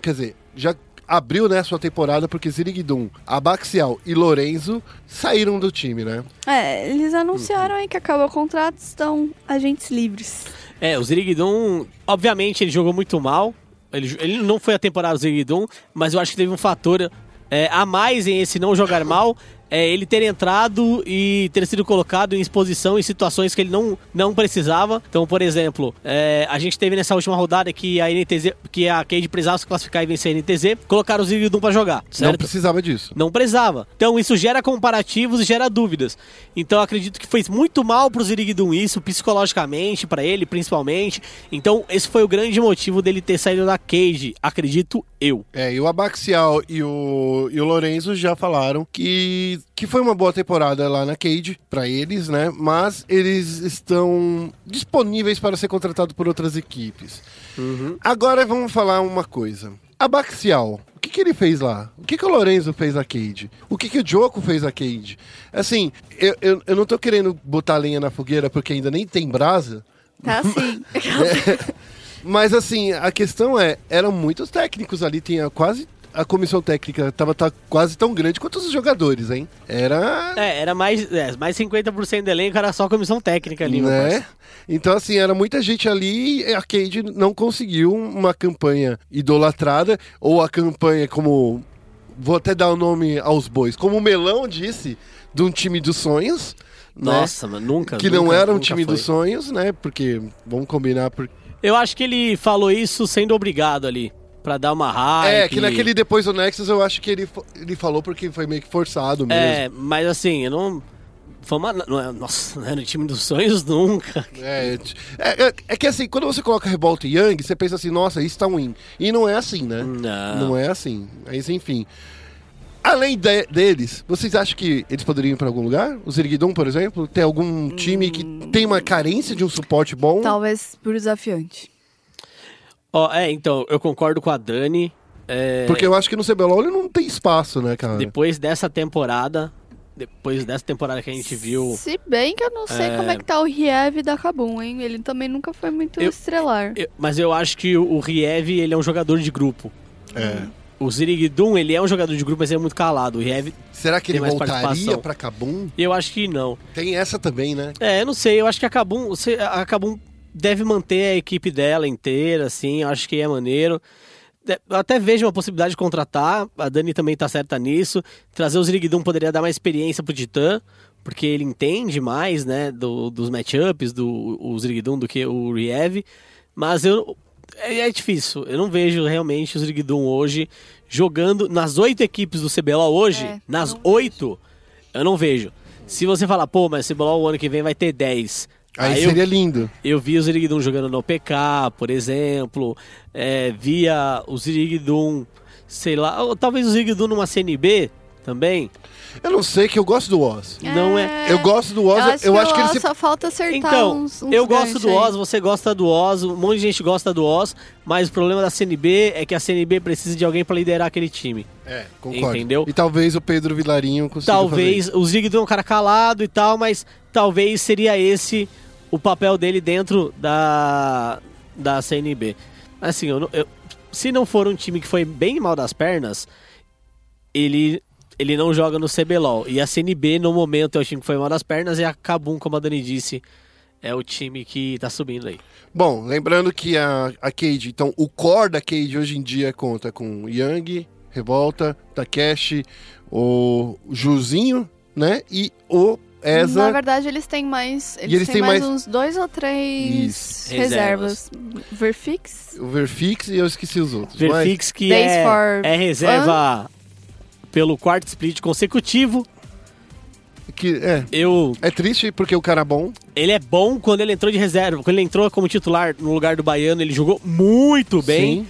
Quer dizer, já abriu né, sua temporada porque Zirigdum, Abaxial e Lorenzo saíram do time, né? É, eles anunciaram aí que acabou o contrato, estão agentes livres. É, o Zirigdum, obviamente, ele jogou muito mal. Ele, ele não foi a temporada do Zirigdum, mas eu acho que teve um fator é, a mais em esse não jogar mal. É ele ter entrado e ter sido colocado em exposição em situações que ele não, não precisava. Então, por exemplo, é, a gente teve nessa última rodada que a NTZ, que a Cade precisava se classificar e vencer a NTZ, colocaram o Zirigdum pra jogar, Não certo? precisava disso. Não precisava. Então isso gera comparativos e gera dúvidas. Então eu acredito que fez muito mal pro Zirigdum isso, psicologicamente, pra ele principalmente. Então esse foi o grande motivo dele ter saído da Cage, acredito eu. É, e o Abaxial e o, e o Lorenzo já falaram que, que foi uma boa temporada lá na Cade pra eles, né? Mas eles estão disponíveis para ser contratados por outras equipes. Agora vamos falar uma coisa. Abaxial, o que, que ele fez lá? O que, que o Lorenzo fez na Cade? O que, que o Joko fez na Cade? Assim, eu, eu, eu não tô querendo botar lenha na fogueira porque ainda nem tem brasa, Tá <laughs> assim. mas assim, a questão é, eram muitos técnicos ali, tinha quase. A comissão técnica tava tá quase tão grande quanto os jogadores, hein? Era. É, era mais, é, mais 50% do elenco, era só comissão técnica ali, né? Então, assim, era muita gente ali e a Cade não conseguiu uma campanha idolatrada, ou a campanha como. Vou até dar o nome aos bois. Como o Melão disse, de um time dos sonhos. né? Nossa, mano, nunca. Que não nunca- era um time foi. dos sonhos, né? Porque, vamos combinar, por... Eu acho que ele falou isso sendo obrigado ali, pra dar uma raiva. É, que naquele depois do Nexus eu acho que ele, ele falou porque foi meio que forçado mesmo. É, mas assim, eu não. Foi uma, não é, nossa, não é no time dos sonhos nunca. É, é, é- é que assim, quando você coloca Revolta e Young, você pensa assim, nossa, isso tá ruim. E não é assim, né? Não. Não é assim. Mas enfim. Além de- deles, vocês acham que eles poderiam ir pra algum lugar? O Zirguidon, por exemplo? Tem algum time que tem uma carência de um suporte bom? Talvez por desafiante. Ó, é, então, eu concordo com a Dani. é, Porque eu acho que no CBLOL ele não tem espaço, né, cara? depois dessa temporada, depois dessa temporada que a gente viu. Se bem que eu não sei É. como é que tá o Riev da Kabum, hein? Ele também nunca foi muito Eu- estrelar. eu- mas eu acho que o, Riev, ele é um jogador de grupo. É. O Zirigdum, ele é um jogador de grupo, mas ele é muito calado. O Riev, Será que ele voltaria pra Kabum? eu acho que não. Tem essa também, né? É, eu não sei, eu acho que a Kabum, você- a Kabum deve manter a equipe dela inteira, assim, eu acho que é maneiro. Eu até vejo uma possibilidade de contratar, a Dani também tá certa nisso. Trazer o Zirigdum poderia dar mais experiência pro Titã, porque ele entende mais, né, do- dos matchups do o Zirigdum do que o Riev. Mas eu. É, é difícil, eu não vejo realmente o Zirigdum hoje jogando nas oito equipes do CBLOL hoje, É, nas oito, eu não vejo. Se você falar, pô, mas CBLOL o ano que vem vai ter 10. Aí, eu seria lindo. eu vi o Zirigdum jogando no PK, por exemplo. É, via o Zirigdum, sei lá, ou talvez o Zirigdum numa CNB também. Eu não sei que eu gosto do Oz. Não é- Eu gosto do Oz, eu acho, que, o ele Oz se só falta acertar Então, uns, uns eu gosto do aí. Oz, você gosta do Oz, um monte de gente gosta do Oz, mas o problema da CNB é que a CNB precisa de alguém pra liderar aquele time. É, concordo. Entendeu? E talvez o Pedro Vilarinho consiga Talvez o Zirigdum é um cara calado e tal, mas talvez seria esse o papel dele dentro da, da CNB. Assim, eu, não- eu- se não for um time que foi bem mal das pernas, ele, ele não joga no CBLOL. E a CNB, no momento, é o time que foi mal das pernas e a Kabum, como a Dani disse, é o time que tá subindo aí. Bom, lembrando que a, a Cade, então o core da Cade hoje em dia conta com Yang, Revolta, Takeshi, o Juzinho, né? E o Na Eza. verdade, eles têm mais. Eles, eles têm, têm mais, mais- uns dois ou três Isso. reservas. Verfix? O Verfix e eu esqueci os outros. Verfix que Days é, for é reserva pelo quarto split consecutivo. Que, é, Eu, é triste porque o cara é bom. ele é bom quando ele entrou de reserva. Quando ele entrou como titular no lugar do Baiano, ele jogou muito bem. Sim.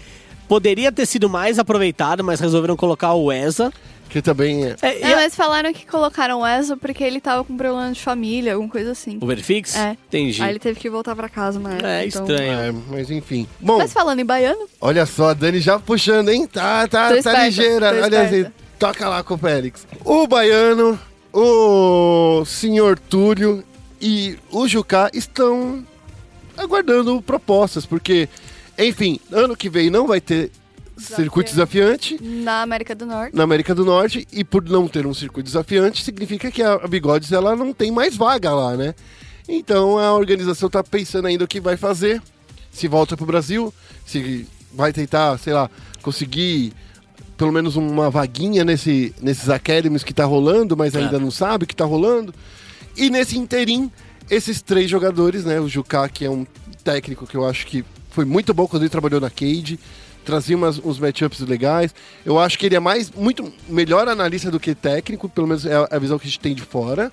Poderia ter sido mais aproveitado, mas resolveram colocar o Eza. Que também é. É, a- mas falaram que colocaram o Ezra porque ele tava com problema de família, alguma coisa assim. O Verfix? É. Entendi. Aí ele teve que voltar pra casa, né? É Então- estranho. é, mas enfim. Bom, Mas falando em baiano, olha só, a Dani já puxando, hein? Tá, tá, Tô tá esperta, ligeira. tô Olha assim, esperta. Toca lá com o Félix. O Baiano, o senhor Túlio e o Jucá estão aguardando propostas, porque, enfim, ano que vem não vai ter circuito desafiante. na América do Norte. na América do Norte e por não ter um circuito desafiante significa que a Bigodes ela não tem mais vaga lá, né? Então a organização tá pensando ainda o que vai fazer, se volta pro Brasil, se vai tentar, sei lá, conseguir pelo menos uma vaguinha nesse, nesses academies que tá rolando, mas ainda não sabe o que tá rolando. E nesse interim, esses três jogadores, né? O Juká, que é um técnico que eu acho que foi muito bom quando ele trabalhou na Cade, trazia umas, uns matchups legais. Eu acho que ele é mais muito melhor analista do que técnico, pelo menos é a- a visão que a gente tem de fora.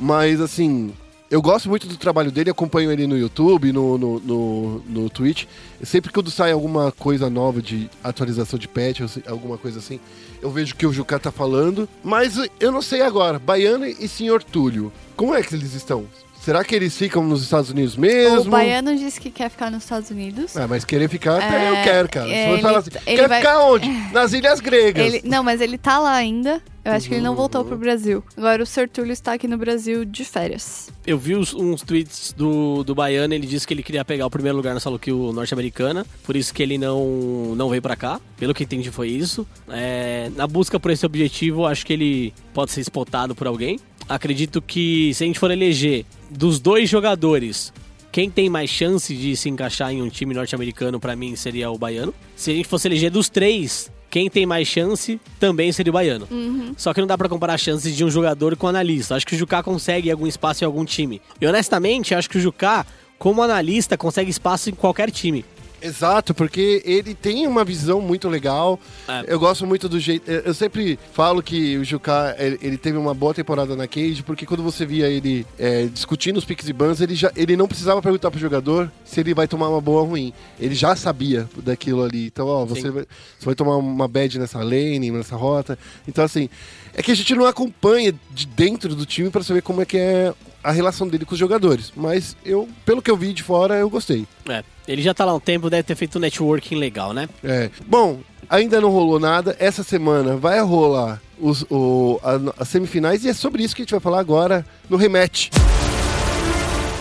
Mas assim, eu gosto muito do trabalho dele, acompanho ele no YouTube, no, no, no, no Twitch. Sempre quando sai alguma coisa nova de atualização de patch, alguma coisa assim, eu vejo que o Juca tá falando. Mas eu não sei agora, Baiano e Senhor Túlio, como é que eles estão? Será que eles ficam nos Estados Unidos mesmo? O baiano disse que quer ficar nos Estados Unidos. Ah, mas querer ficar, até É, eu quero, cara. Se é, ele- falar assim, ele quer vai- ficar onde? <laughs> Nas Ilhas Gregas. Ele, não, mas ele tá lá ainda. Eu acho que ele não Uhum. voltou pro Brasil. Agora o Sertúlio está aqui no Brasil de férias. Eu vi uns, uns tweets do, do Baiano, ele disse que ele queria pegar o primeiro lugar na kill norte-americana, por isso que ele não, não veio pra cá. Pelo que entendi foi isso. É, na busca por esse objetivo, eu acho que ele pode ser spotado por alguém. Acredito que se a gente for eleger dos dois jogadores, quem tem mais chance de se encaixar em um time norte-americano, pra mim, seria o Baiano. Se a gente fosse eleger dos três, quem tem mais chance também seria o Baiano. Só que não dá pra comparar chances de um jogador com um analista. Acho que o Juká consegue algum espaço em algum time. E honestamente, acho que o Juká, como analista, consegue espaço em qualquer time. Exato, porque ele tem uma visão muito legal. É. Eu gosto muito do jeito. eu- sempre falo que o Juká ele, teve uma boa temporada na Cage, porque quando você via ele é, discutindo os picks e bans, ele, já, ele não precisava perguntar pro jogador se ele vai tomar uma boa ou ruim. Ele já sabia daquilo ali. Então, ó, você vai, você vai tomar uma bad nessa lane, nessa rota. Então, assim, é que a gente não acompanha de dentro do time pra saber como é que é a relação dele com os jogadores. Mas eu, pelo que eu vi de fora, eu gostei. É. Ele já tá lá um tempo, deve ter feito um networking legal, né? É. Bom, ainda não rolou nada. Essa semana vai rolar os, o, a- as semifinais e é sobre isso que a gente vai falar agora no rematch.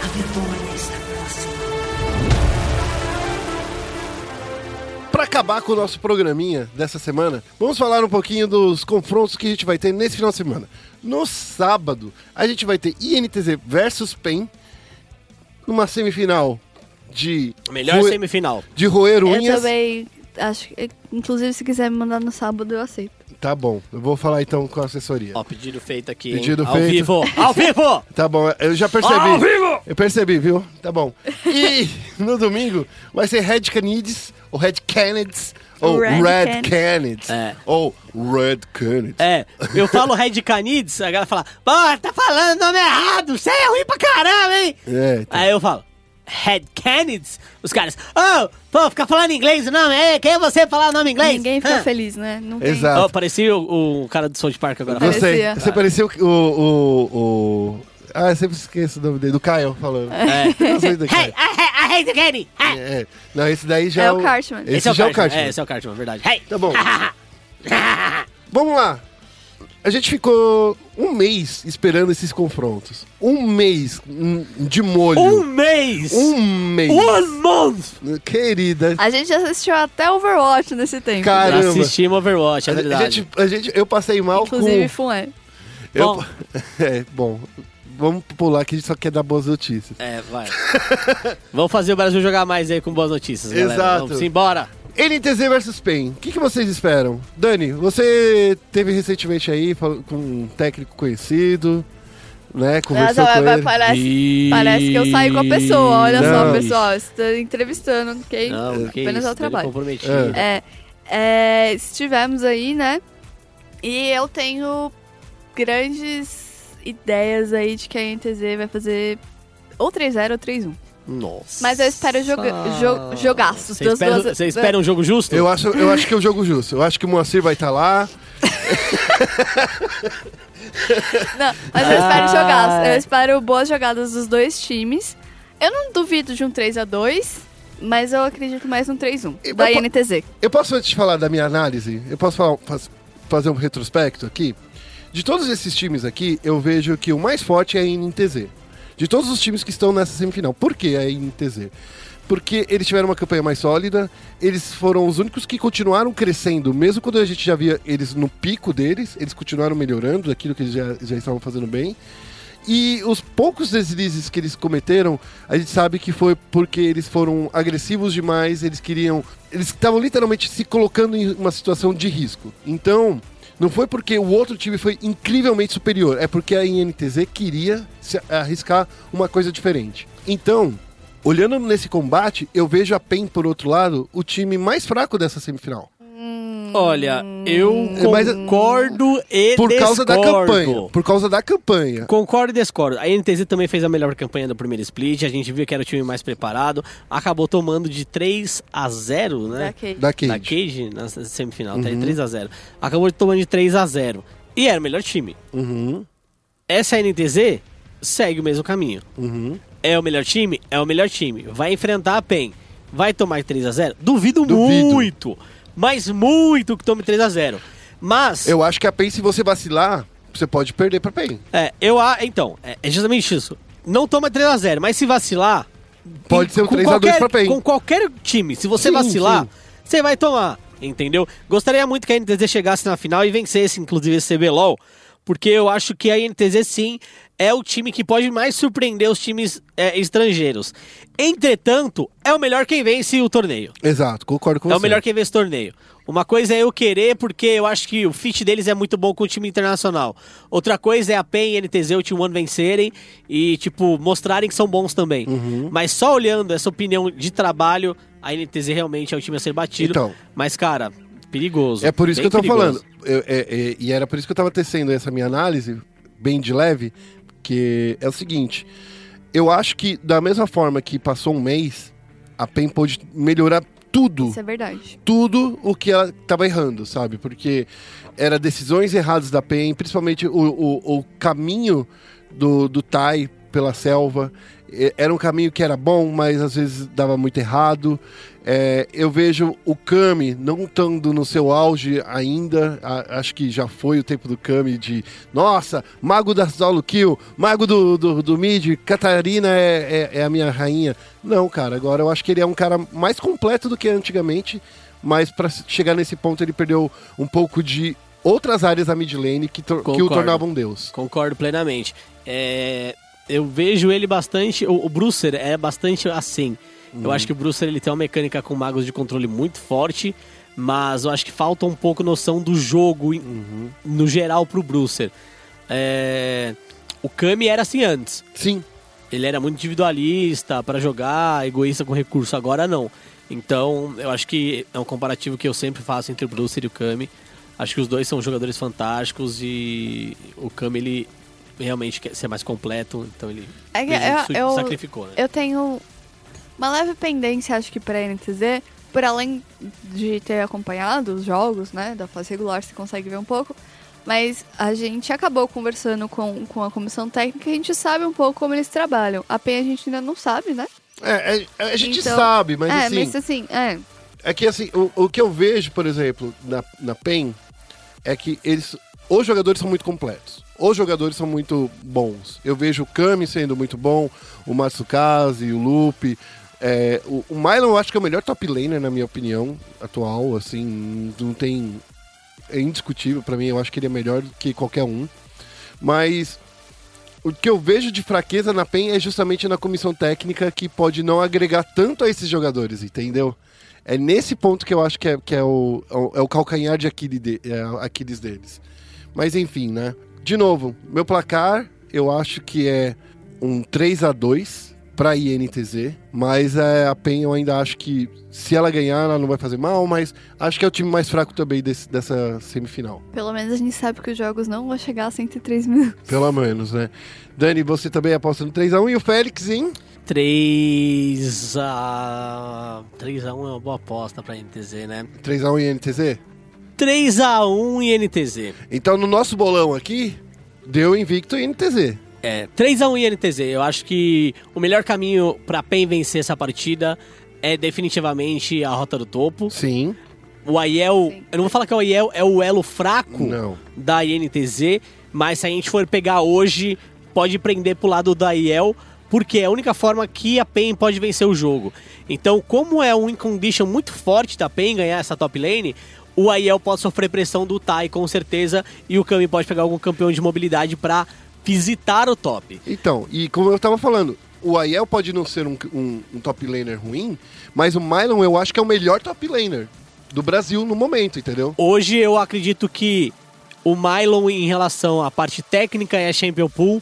A vitória está próxima. Pra acabar com o nosso programinha dessa semana, vamos falar um pouquinho dos confrontos que a gente vai ter nesse final de semana. No sábado, a gente vai ter INTZ versus PEN numa semifinal de Melhor semifinal. de roer Eu unhas. também acho que, inclusive, se quiser me mandar no sábado, eu aceito. Tá bom, eu vou falar então com a assessoria. Ó, pedido feito aqui. hein? Pedido Ao feito. vivo! Ao <laughs> vivo! Tá bom, eu já percebi. Ao vivo! Eu percebi, viu? Tá bom. E <laughs> no domingo vai ser Red Canids, ou Red Canids, ou Red Red, Can- Canids, É. ou Red Canids. É, eu falo Red Canids, a galera fala, pô, tá falando o nome errado, você é ruim pra caramba, hein? É, então. Aí eu falo, Red Canids? Os caras, oh, pô, fica falando inglês o nome, é, quem é você falar o nome em inglês? Ninguém ficou Ah. feliz, né? Não tem- Exato. Oh, parecia o, o cara do South Park agora. Você- parecia. Você pareceu o, o, o... Ah, eu sempre esqueço o nome dele, do Caio falando. É. Eu gostei do Hey, Caio. I, I hate the candy. Hey. É. Não, esse daí já É o Cartman. Esse, já é o Cartman. É, esse é o Cartman, verdade. Hey. Tá bom. <laughs> Vamos lá. A gente ficou um mês esperando esses confrontos. Um mês hum, de molho. Um mês! Um mês. One month! Querida. A gente assistiu até Overwatch nesse tempo. Cara, Caramba. Assistimos Overwatch, é A verdade. gente, a gente, eu passei mal Inclusive, com... Fué. Eu, Bom. <laughs> é, bom. Vamos pular que a gente só quer dar boas notícias. É, vai. <laughs> Vamos fazer o Brasil jogar mais aí com boas notícias, galera. Exato. Vamos embora. NTZ versus PEN. O que, que vocês esperam? Dani, você teve recentemente aí com um técnico conhecido, né? Conversou Nossa, com ele. parece, parece que eu saí com a pessoa. Olha Não. só, pessoal. Você tá entrevistando, ok? Não, que Apenas isso, ao tá trabalho. comprometido. É. É, é, estivemos aí, né? E eu tenho grandes ideias aí de que a NTZ vai fazer ou 3-0 ou 3-1. Nossa. Mas eu espero joga jo jogaços Você espera, duas. espera um jogo justo? Eu acho, eu acho que é o jogo justo. Eu acho que o Moacir vai estar lá. <laughs> Não, mas eu espero Ah. jogaços. Eu espero boas jogadas dos dois times. Eu não duvido de um 3x2, mas eu acredito mais num 3-1 E da INTZ. Eu posso antes de falar da minha análise, eu posso falar- faz- fazer um retrospecto aqui. De todos esses times aqui, eu vejo que o mais forte é a INTZ. De todos os times que estão nessa semifinal. Por que a INTZ? Porque eles tiveram uma campanha mais sólida, eles foram os únicos que continuaram crescendo, mesmo quando a gente já via eles no pico deles, eles continuaram melhorando aquilo que eles já, já estavam fazendo bem. E os poucos deslizes que eles cometeram, a gente sabe que foi porque eles foram agressivos demais, eles queriam. Eles estavam literalmente se colocando em uma situação de risco. Então, não foi porque o outro time foi incrivelmente superior, é porque a INTZ queria arriscar uma coisa diferente. Então, olhando nesse combate, eu vejo a PEN, por outro lado, o time mais fraco dessa semifinal. Olha, eu Mas- concordo e Por causa da discordo. campanha. Por causa da campanha. Concordo e discordo. A NTZ também fez a melhor campanha do primeiro split. A gente viu que era o time mais preparado. Acabou tomando de 3 a 0 né? Da Cage. Da Cage. Da Cage na semifinal. Tá Uhum. 3 a 0 Acabou tomando de 3 a 0 E era o melhor time. Uhum, Essa NTZ segue o mesmo caminho. uhum. É o melhor time? É o melhor time. Vai enfrentar a PEN. Vai tomar de 3 a 0 Duvido, Duvido. muito. Mas muito que tome 3 a 0 Mas. Eu acho que a PEN, se você vacilar, você pode perder pra PEN. É, eu a então, é, é justamente isso. Não toma 3 a 0 mas se vacilar, Pode ser um com 3 a 2 qualquer- pra PEN. Com qualquer time, se você Sim, vacilar, sim. você vai tomar, entendeu? Gostaria muito que a NTZ chegasse na final e vencesse, inclusive, esse CBLOL, porque eu acho que a NTZ, sim, é o time que pode mais surpreender os times é, estrangeiros. Entretanto, é o melhor quem vence o torneio. Exato, concordo com É você. o melhor quem vence o torneio. Uma coisa é eu querer, porque eu acho que o fit deles é muito bom com o time internacional. Outra coisa é a PEN e a NTZ, o Team One vencerem e, tipo, mostrarem que são bons também. Uhum. Mas só olhando essa opinião de trabalho, a NTZ realmente é o time a ser batido. Então. Mas, cara, perigoso. É por isso que eu tô perigoso. falando. Eu- é- é- e era por isso que eu tava tecendo essa minha análise, bem de leve, que é o seguinte. Eu acho que, da mesma forma que passou um mês, a PEN pôde melhorar tudo. Isso é verdade. tudo o que ela tava errando, sabe? Porque era decisões erradas da PEN, principalmente o, o, o caminho do, do Tai pela selva. Era um caminho que era bom, mas às vezes dava muito errado. É, eu vejo o Kami não estando no seu auge ainda. A- acho que já foi o tempo do Kami de nossa, mago da solo kill, mago do, do, do mid, Catarina é, é, é a minha rainha. Não, cara, agora eu acho que ele é um cara mais completo do que antigamente. Mas pra chegar nesse ponto ele perdeu um pouco de outras áreas da mid lane que, que o tornavam um deus. Concordo plenamente. É, eu vejo ele bastante. O, o Brucer é bastante assim. Eu acho que o Brucer ele tem uma mecânica com magos de controle muito forte, mas eu acho que falta um pouco noção do jogo em- no geral pro Brucer. É, o Kami era assim antes. Sim, Ele era muito individualista pra jogar, egoísta com recurso. Agora não. Então, eu acho que é um comparativo que eu sempre faço entre o Brucer e o Kami. Acho que os dois são jogadores fantásticos e o Kami ele realmente quer ser mais completo, então ele É que fez isso eu- e eu- sacrificou, né? Eu tenho uma leve pendência, acho que, pra NTZ, por além de ter acompanhado os jogos, né, da fase regular, você consegue ver um pouco. Mas a gente acabou conversando com, com a comissão técnica e a gente sabe um pouco como eles trabalham. A PEN a gente ainda não sabe, né? é, é- a gente Então- sabe, mas é, assim. mas assim, é. É que assim, o, o que eu vejo, por exemplo, na, na PEN, é que eles. Os jogadores são muito completos. Os jogadores são muito bons. Eu vejo o Kami sendo muito bom, o Matsukaze, o Lupe. É, o, o Mylon eu acho que é o melhor top laner, na minha opinião, atual, assim, não tem. É indiscutível pra mim, eu acho que ele é melhor do que qualquer um. Mas o que eu vejo de fraqueza na PEN é justamente na comissão técnica que pode não agregar tanto a esses jogadores, entendeu? É nesse ponto que eu acho que é, que é, o, é o- é calcanhar de Aquiles, de- é, Aquiles deles. Mas enfim, né? De novo, meu placar eu acho que é um 3 a 2 pra INTZ, mas é, a PEN eu ainda acho que se ela ganhar, ela não vai fazer mal, mas acho que é o time mais fraco também desse- dessa semifinal. Pelo menos a gente sabe que os jogos não vão chegar a 103 minutos. Pelo menos, né? Dani, você também aposta no 3x1 e o Félix em 3 a 3 a 1 é uma boa aposta pra NTZ, né? 3x1 e NTZ? 3 a 1 e NTZ. Então no nosso bolão aqui, deu invicto e NTZ. É, 3x1 e NTZ. Eu acho que o melhor caminho pra PEN vencer essa partida é definitivamente a rota do topo. Sim. O Aiel, Sim. eu não vou falar que o Aiel é o elo fraco Não. da INTZ, mas se a gente for pegar hoje, pode prender pro lado da Aiel, porque é a única forma que a PEN pode vencer o jogo. Então, como é um condition muito forte da PEN ganhar essa top lane, o Aiel pode sofrer pressão do Tai com certeza, e o Kami pode pegar algum campeão de mobilidade pra visitar o top. Então, e como eu tava falando, o Aiel pode não ser um, um- um top laner ruim, mas o Mylon eu acho que é o melhor top laner do Brasil no momento, entendeu? Hoje eu acredito que o Mylon em relação à parte técnica e a Champion Pool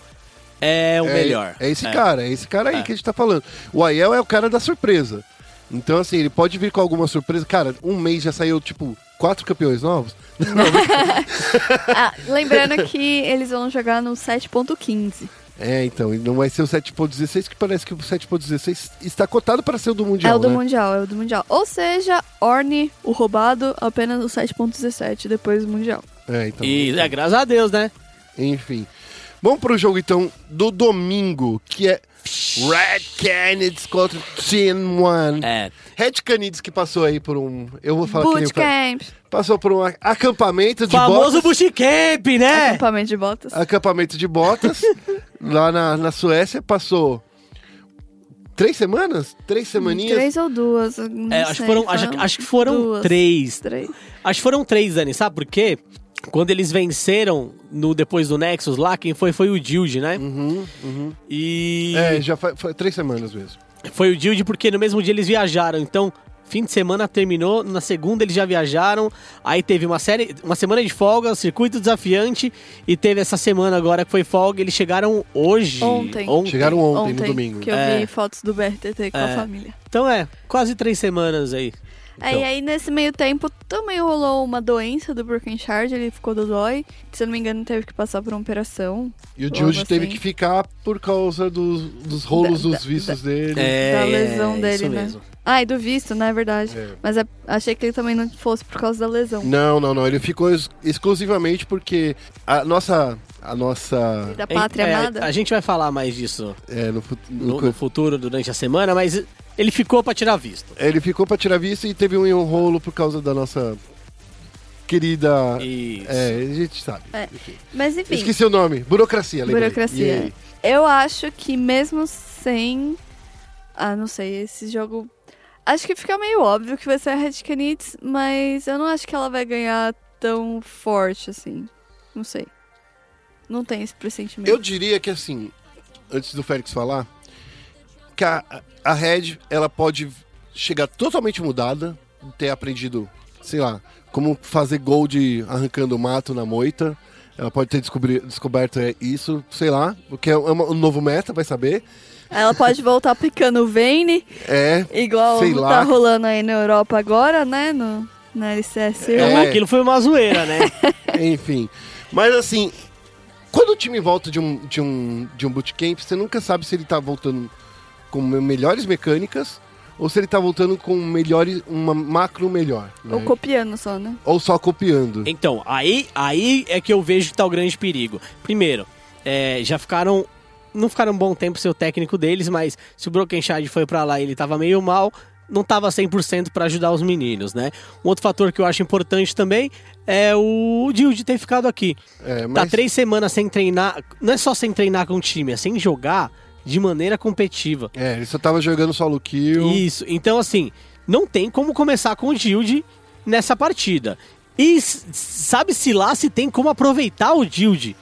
é o é, melhor. É esse cara, é esse cara aí É. que a gente tá falando. O Aiel é o cara da surpresa. Então, assim, ele pode vir com alguma surpresa. Cara, um mês já saiu, tipo, quatro campeões novos. <laughs> Ah, <laughs> lembrando que eles vão jogar no 7.15. É, então, e não vai ser o 7.16, que parece que o 7.16 está cotado para ser o do Mundial, é o do né? Mundial, é o do Mundial. Ou seja, Orne, o roubado, apenas o 7.17 depois do Mundial. É, então. E é, graças a Deus, né? Enfim. Vamos pro jogo, então, do domingo, que é Red Canids contra Team One. É. Red Canids que passou aí por um... Eu vou falar que nem Bootcamp. Passou por um acampamento de Famoso botas. Bootcamp, né? Acampamento de botas. Acampamento de botas. <laughs> lá na, na Suécia, passou... Três semanas? Três semaninhas? Três ou duas. É, acho, que sei, foram, acho, acho que foram duas. três. Três. Acho que foram três, Dani. Sabe por quê? Quando eles venceram no depois do Nexus lá, quem foi foi o Dilde, né? Uhum, uhum. E É, já foi, foi três semanas mesmo. foi o Dilde porque no mesmo dia eles viajaram. Então, fim de semana terminou, na segunda eles já viajaram. Aí teve uma série, uma semana de folga, circuito desafiante e teve essa semana agora que foi folga. Eles chegaram hoje. Ontem. Chegaram ontem, no domingo. Que eu É. vi fotos do BRTT com É. a família. Então é, quase três semanas aí. Aí, Então. aí, nesse meio tempo, também rolou uma doença do Broken Shard, ele ficou dodói. Se eu não me engano, teve que passar por uma operação. E o Jude teve assim. que ficar por causa dos, dos rolos Da- dos da- vistos dele. É, Da lesão isso dele, né? mesmo. Ah, e do visto, né? É verdade. É. Mas é- achei que ele também não fosse por causa da lesão. Não, não, não. Ele ficou ex- exclusivamente porque a nossa. A nossa. Da pátria É, amada. A gente vai falar mais disso É, no, no no, no futuro, durante a semana, mas ele ficou pra tirar visto. Ele ficou pra tirar visto e teve um rolo por causa da nossa querida. Isso. É, a gente sabe. É. Enfim. Mas enfim, Esqueci o nome. Burocracia, lembrei. Burocracia. Aí? eu acho que mesmo sem. Ah, não sei, esse jogo. Acho que fica meio óbvio que vai ser a Red Canids, mas eu não acho que ela vai ganhar tão forte assim. Não sei. Não tem esse pressentimento. Eu diria que assim, antes do Félix falar, que a, a Red ela pode chegar totalmente mudada, ter aprendido, sei lá, como fazer gol de arrancando o mato na moita. Ela pode ter descobri- descoberto é, isso, sei lá, porque é uma- um novo meta, vai saber. Ela pode voltar picando o Vayne, <laughs> É, igual Sei tá lá. rolando aí na Europa agora, né? No, na LCS. É. Aquilo foi uma zoeira, né? <laughs> enfim. Mas assim, quando o time volta de um, de um, de um bootcamp, você nunca sabe se ele tá voltando com me- melhores mecânicas ou se ele tá voltando com melhores, uma macro melhor. né? Ou copiando só, né? Ou só copiando. Então, aí, aí é que eu vejo que tá o grande perigo. Primeiro, é, já ficaram. Não ficaram um bom tempo ser o técnico deles, mas se o Broken Shard foi pra lá e ele tava meio mal, não tava 100% pra ajudar os meninos, né? Um outro fator que eu acho importante também é o Dilde ter ficado aqui. É, Tá mas três semanas sem treinar, não é só sem treinar com o time, é sem jogar de maneira competitiva. É, ele só tava jogando solo kill. Isso, então assim, não tem como começar com o Dilde nessa partida. E sabe-se lá se tem como aproveitar o Dilde.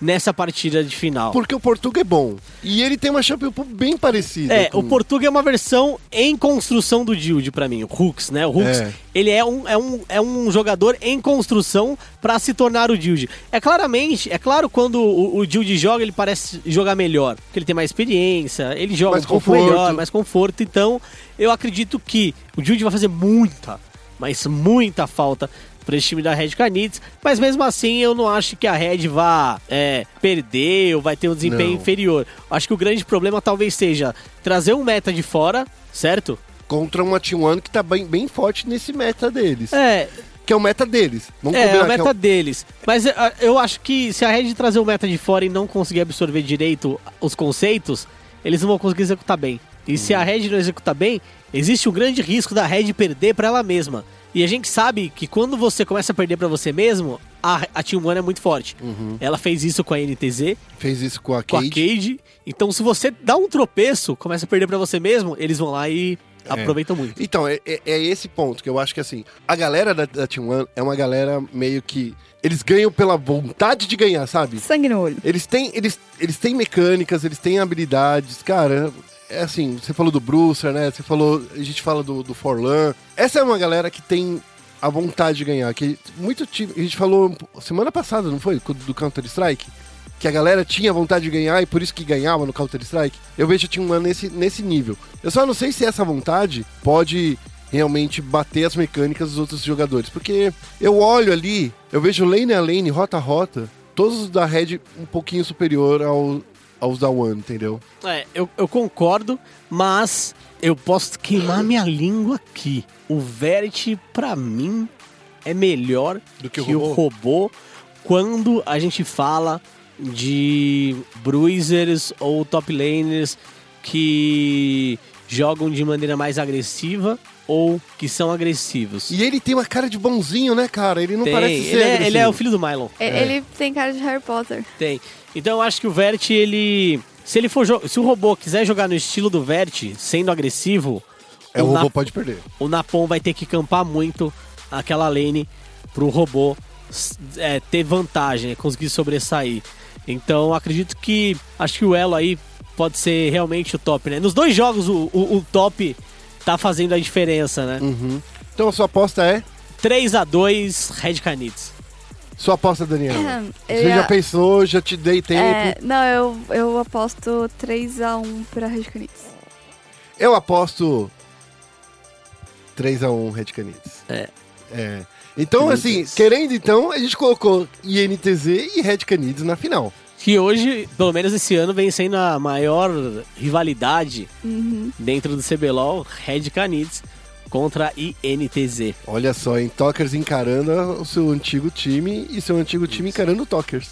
Nessa partida de final. Porque o Portuga é bom. E ele tem uma Champion Pool bem parecida. É, com- o Portuga é uma versão em construção do Dilde pra mim, o Hooks, né? O Hooks, É. ele é um, é, um, é um jogador em construção pra se tornar o Dilde. É claramente, é claro quando o, o Dilde joga, ele parece jogar melhor, porque ele tem mais experiência, ele joga Mais um conforto. melhor, mais conforto. Então, eu acredito que o Dilde vai fazer muita, mas muita falta para esse time da Red Canids, mas mesmo assim eu não acho que a Red vá é, perder ou vai ter um desempenho Não. inferior. Acho que o grande problema talvez seja trazer um meta de fora, certo? Contra uma T1 que tá bem, bem forte nesse meta deles. É, Que é o meta deles. Vamos é, é combinar o que meta deles. Mas é, eu acho que se a Red trazer o meta de fora e não conseguir absorver direito os conceitos, eles não vão conseguir executar bem. E se Uhum. a Red não executar bem, existe um grande risco da Red perder pra ela mesma. E a gente sabe que quando você começa a perder pra você mesmo, a, a Team One é muito forte. Ela fez isso com a NTZ, Fez isso com a com a Cade. Então, se você dá um tropeço, começa a perder pra você mesmo, eles vão lá e aproveitam muito. Então, é, é- é esse ponto que eu acho que assim, a galera da, da Team One é uma galera meio que. Eles ganham pela vontade de ganhar, sabe? Sangue no olho. Eles têm, eles, eles têm mecânicas, eles têm habilidades, cara. É assim, você falou do Brucer, né? Você falou. A gente fala do, do Forlan. Essa é uma galera que tem a vontade de ganhar. Que muito time. A gente falou semana passada, não foi? Do Counter-Strike? Que a galera tinha vontade de ganhar e por isso que ganhava no Counter-Strike. Eu vejo a Team One nesse, nesse nível. Eu só não sei se essa vontade pode realmente bater as mecânicas dos outros jogadores. Porque eu olho ali, eu vejo lane a lane, rota a rota, todos os da Red um pouquinho superior ao, aos da One, entendeu? É, eu, eu concordo, mas eu posso queimar minha língua aqui. O Verity, pra mim, é melhor Do que o o robô quando a gente fala de bruisers ou top laners que jogam de maneira mais agressiva ou que são agressivos. E ele tem uma cara de bonzinho, né, cara? Ele não Tem, parece ser ele, é, ele é o filho do Mylon. É, Ele tem cara de Harry Potter. Tem. Então eu acho que o Vert, ele. Se ele for se o robô quiser jogar no estilo do Vert, sendo agressivo, É, o robô Nap- pode perder. o Napon vai ter que campar muito aquela lane pro robô é, ter vantagem, conseguir sobressair. Então acredito que acho que o elo aí pode ser realmente o top, né? Nos dois jogos o, o- o top tá fazendo a diferença, né? Uhum. Então a sua aposta é? 3 a 2 Red Canids. Sua aposta, Daniela. <coughs> Eu Você ia- já pensou, já te dei tempo. É, não, eu, eu aposto 3x1 pra Red Canids. Eu aposto 3x1 Red Canids. É. É. Então, assim, querendo então, a gente colocou INTZ e Red Canids na final. Que hoje, pelo menos esse ano, vem sendo a maior rivalidade Uhum. dentro do CBLOL, Red Canids contra INTZ. Olha só, hein? Tokers encarando o seu antigo time e seu antigo time encarando o Tokers.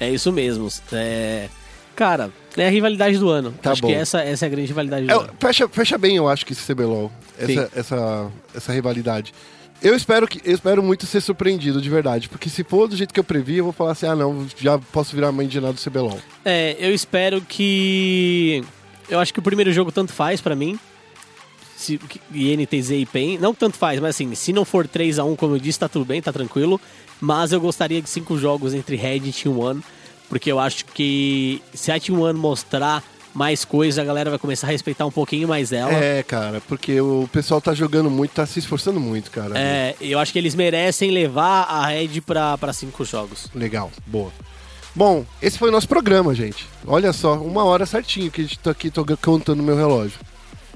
É isso mesmo. É... Cara, é a rivalidade do ano. Tá Acho bom. que essa, essa é a grande rivalidade do É, ano. fecha, fecha bem, eu acho, que esse CBLOL. Essa, essa, essa rivalidade. Eu espero, que, eu espero muito ser surpreendido, de verdade. Porque se for do jeito que eu previ, eu vou falar assim, ah não, já posso virar mãe de nada do CBLOL. É, eu espero que. Eu acho que o primeiro jogo tanto faz pra mim. Se, INTZ e PEN. Não tanto faz, mas assim, se não for 3x1, como eu disse, tá tudo bem, tá tranquilo. Mas eu gostaria de cinco jogos entre Red e Team One. Porque eu acho que se a Team One mostrar mais coisa, a galera vai começar a respeitar um pouquinho mais ela. É, cara, porque o pessoal tá jogando muito, tá se esforçando muito, cara. É, eu acho que eles merecem levar a Red pra, pra cinco jogos. Legal, boa. Bom, esse foi o nosso programa, gente. Olha só, uma hora certinho que a gente tá aqui tô contando meu relógio.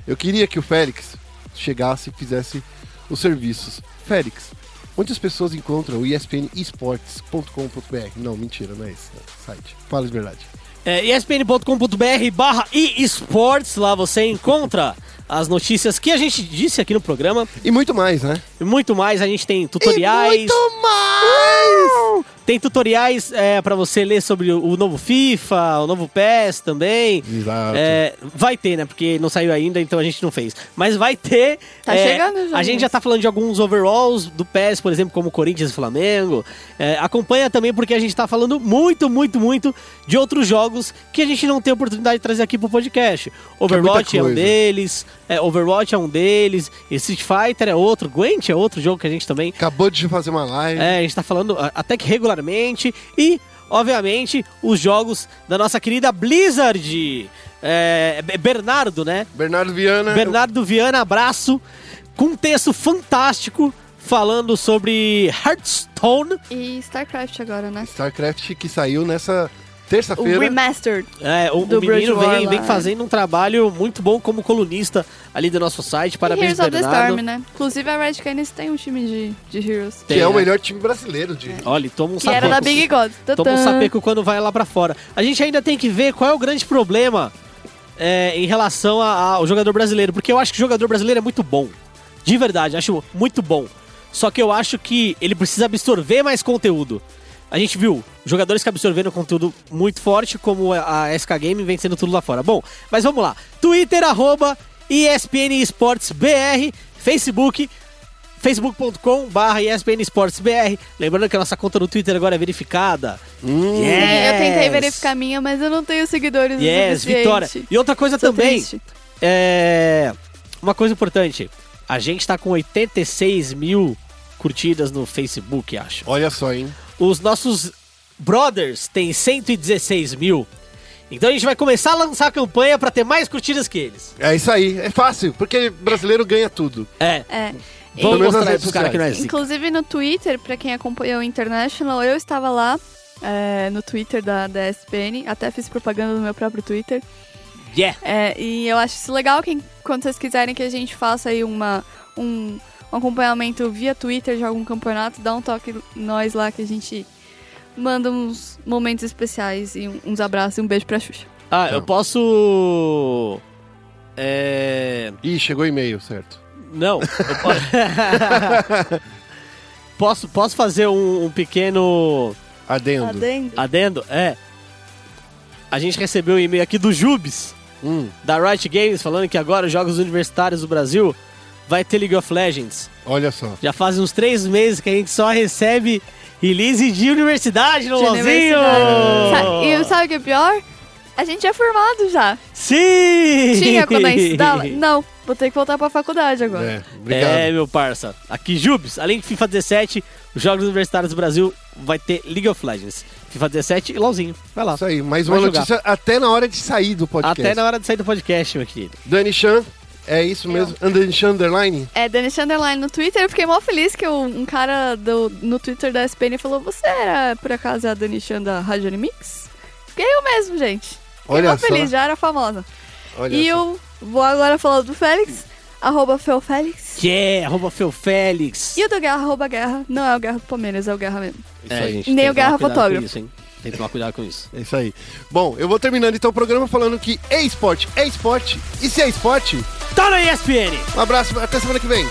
Eu queria que o Félix chegasse e fizesse os serviços. Félix, onde as pessoas encontram o espnesportes.com.br? Não, mentira, não é esse site. Fala de verdade. É, espn.com.br barra esports, lá você encontra as notícias que a gente disse aqui no programa. E muito mais, né? E muito mais, a gente tem tutoriais. E muito mais! Tem tutoriais é, para você ler sobre o, novo FIFA, o novo PES também. Exato. É, vai ter, né? Porque não saiu ainda, então a gente não fez. Mas vai ter. Tá é, chegando os A gente já tá falando de alguns overalls do PES, por exemplo, como Corinthians e Flamengo. É, acompanha também porque a gente tá falando muito, muito, muito de outros jogos que a gente não tem oportunidade de trazer aqui pro podcast. Overwatch é, um coisa. deles, é, Overwatch é um deles, Street Fighter é outro, Gwent é outro jogo que a gente também Acabou de fazer uma live. é, a gente tá falando até que regularmente. E obviamente, os jogos da nossa querida Blizzard. É, Bernardo, né? Bernardo Viana. Bernardo Viana, abraço. Com um texto fantástico falando sobre Hearthstone. E StarCraft agora, né? StarCraft que saiu nessa O terça-feira. Remastered. É, o, Do o menino vem, vem fazendo um trabalho muito bom como colunista ali do nosso site. e Parabéns, Heroes of the Bernardo. Storm, né? Inclusive a Red Canids tem um time de, de Heroes. Que é o né? melhor time brasileiro de. Olha, toma um Que era da sapeco. Big God. Toma um sapeco quando vai lá pra fora. A gente ainda tem que ver qual é o grande problema é, em relação a- ao jogador brasileiro. Porque eu acho que o jogador brasileiro é muito bom. De verdade, acho muito bom. Só que eu acho que ele precisa absorver mais conteúdo. A gente viu jogadores que absorveram conteúdo muito forte, como a SK Game vencendo tudo lá fora. Bom, mas vamos lá. Twitter, arroba ESPN Esportes BR, Facebook, facebook.com barra ESPN Esportes BR. Lembrando que a nossa conta no Twitter agora é verificada. Hum. Sim, eu tentei Yes. verificar a minha, mas eu não tenho seguidores Yes, suficiente. vitória. E outra coisa Sou também, triste. é... Uma coisa importante. A gente tá com 86 mil curtidas no Facebook, acho. Olha só, hein? Os nossos brothers têm 116 mil. Então a gente vai começar a lançar a campanha pra ter mais curtidas que eles. É isso aí. É fácil, porque brasileiro ganha tudo. É. É. Vamos mostrar redes pros caras que não é zica. Inclusive no Twitter, pra quem acompanhou o International, eu estava lá é, no Twitter da, da ESPN, até fiz propaganda no meu próprio Twitter. Yeah. É, e eu acho isso legal que quando vocês quiserem que a gente faça aí uma, um, um acompanhamento via Twitter de algum campeonato, dá um toque nós lá que a gente manda uns momentos especiais e uns abraços e um beijo pra Xuxa. Ah, eu Não. posso... É... Ih, chegou e-mail, certo. Não. eu po- <laughs> posso, posso fazer um, um pequeno Adendo. Adendo. adendo? É. A gente recebeu um e-mail aqui do Jubes, Hum, da Riot Games, falando que agora os Jogos Universitários do Brasil vai ter League of Legends. olha só. Já faz uns três meses que a gente só recebe release de universidade no De LoLzinho! universidade. E <laughs> sabe o que é pior? A gente é formado já. Sim! Tinha quando a gente estudava? <laughs> Não, vou ter que voltar pra faculdade agora. É, obrigado. É, meu parça. Aqui, Jubes, além de FIFA 17, os Jogos Universitários do Brasil vai ter League of Legends. FIFA 17 e LOLzinho. Vai lá. Isso aí, mais Vai uma jogar. notícia até na hora de sair do podcast. Até na hora de sair do podcast, meu querido. Dani Chan, é isso mesmo? Dani Chan Underline? É, Dani Underline no Twitter, eu fiquei mó feliz que um, um cara do, no Twitter da SPN falou: Você era por acaso a Dani Chan da Rádio Animix? Fiquei eu mesmo, gente. Fiquei Olha mó só. feliz, já era famosa. Olha e só. eu vou agora falar do Félix, arroba Felfélix. Que é, arroba Fel Félix. E o do Guerra, arroba Guerra. Não é o Guerra do Palmeiras, é o Guerra mesmo. Isso É, aí. gente, Nem tem o cuidado Fotógrafo. isso, hein? Tem que tomar cuidado com isso. É isso aí. Bom, eu vou terminando então o programa falando que é esporte, é esporte. E se é esporte, Tá na ESPN! um abraço, até semana que vem.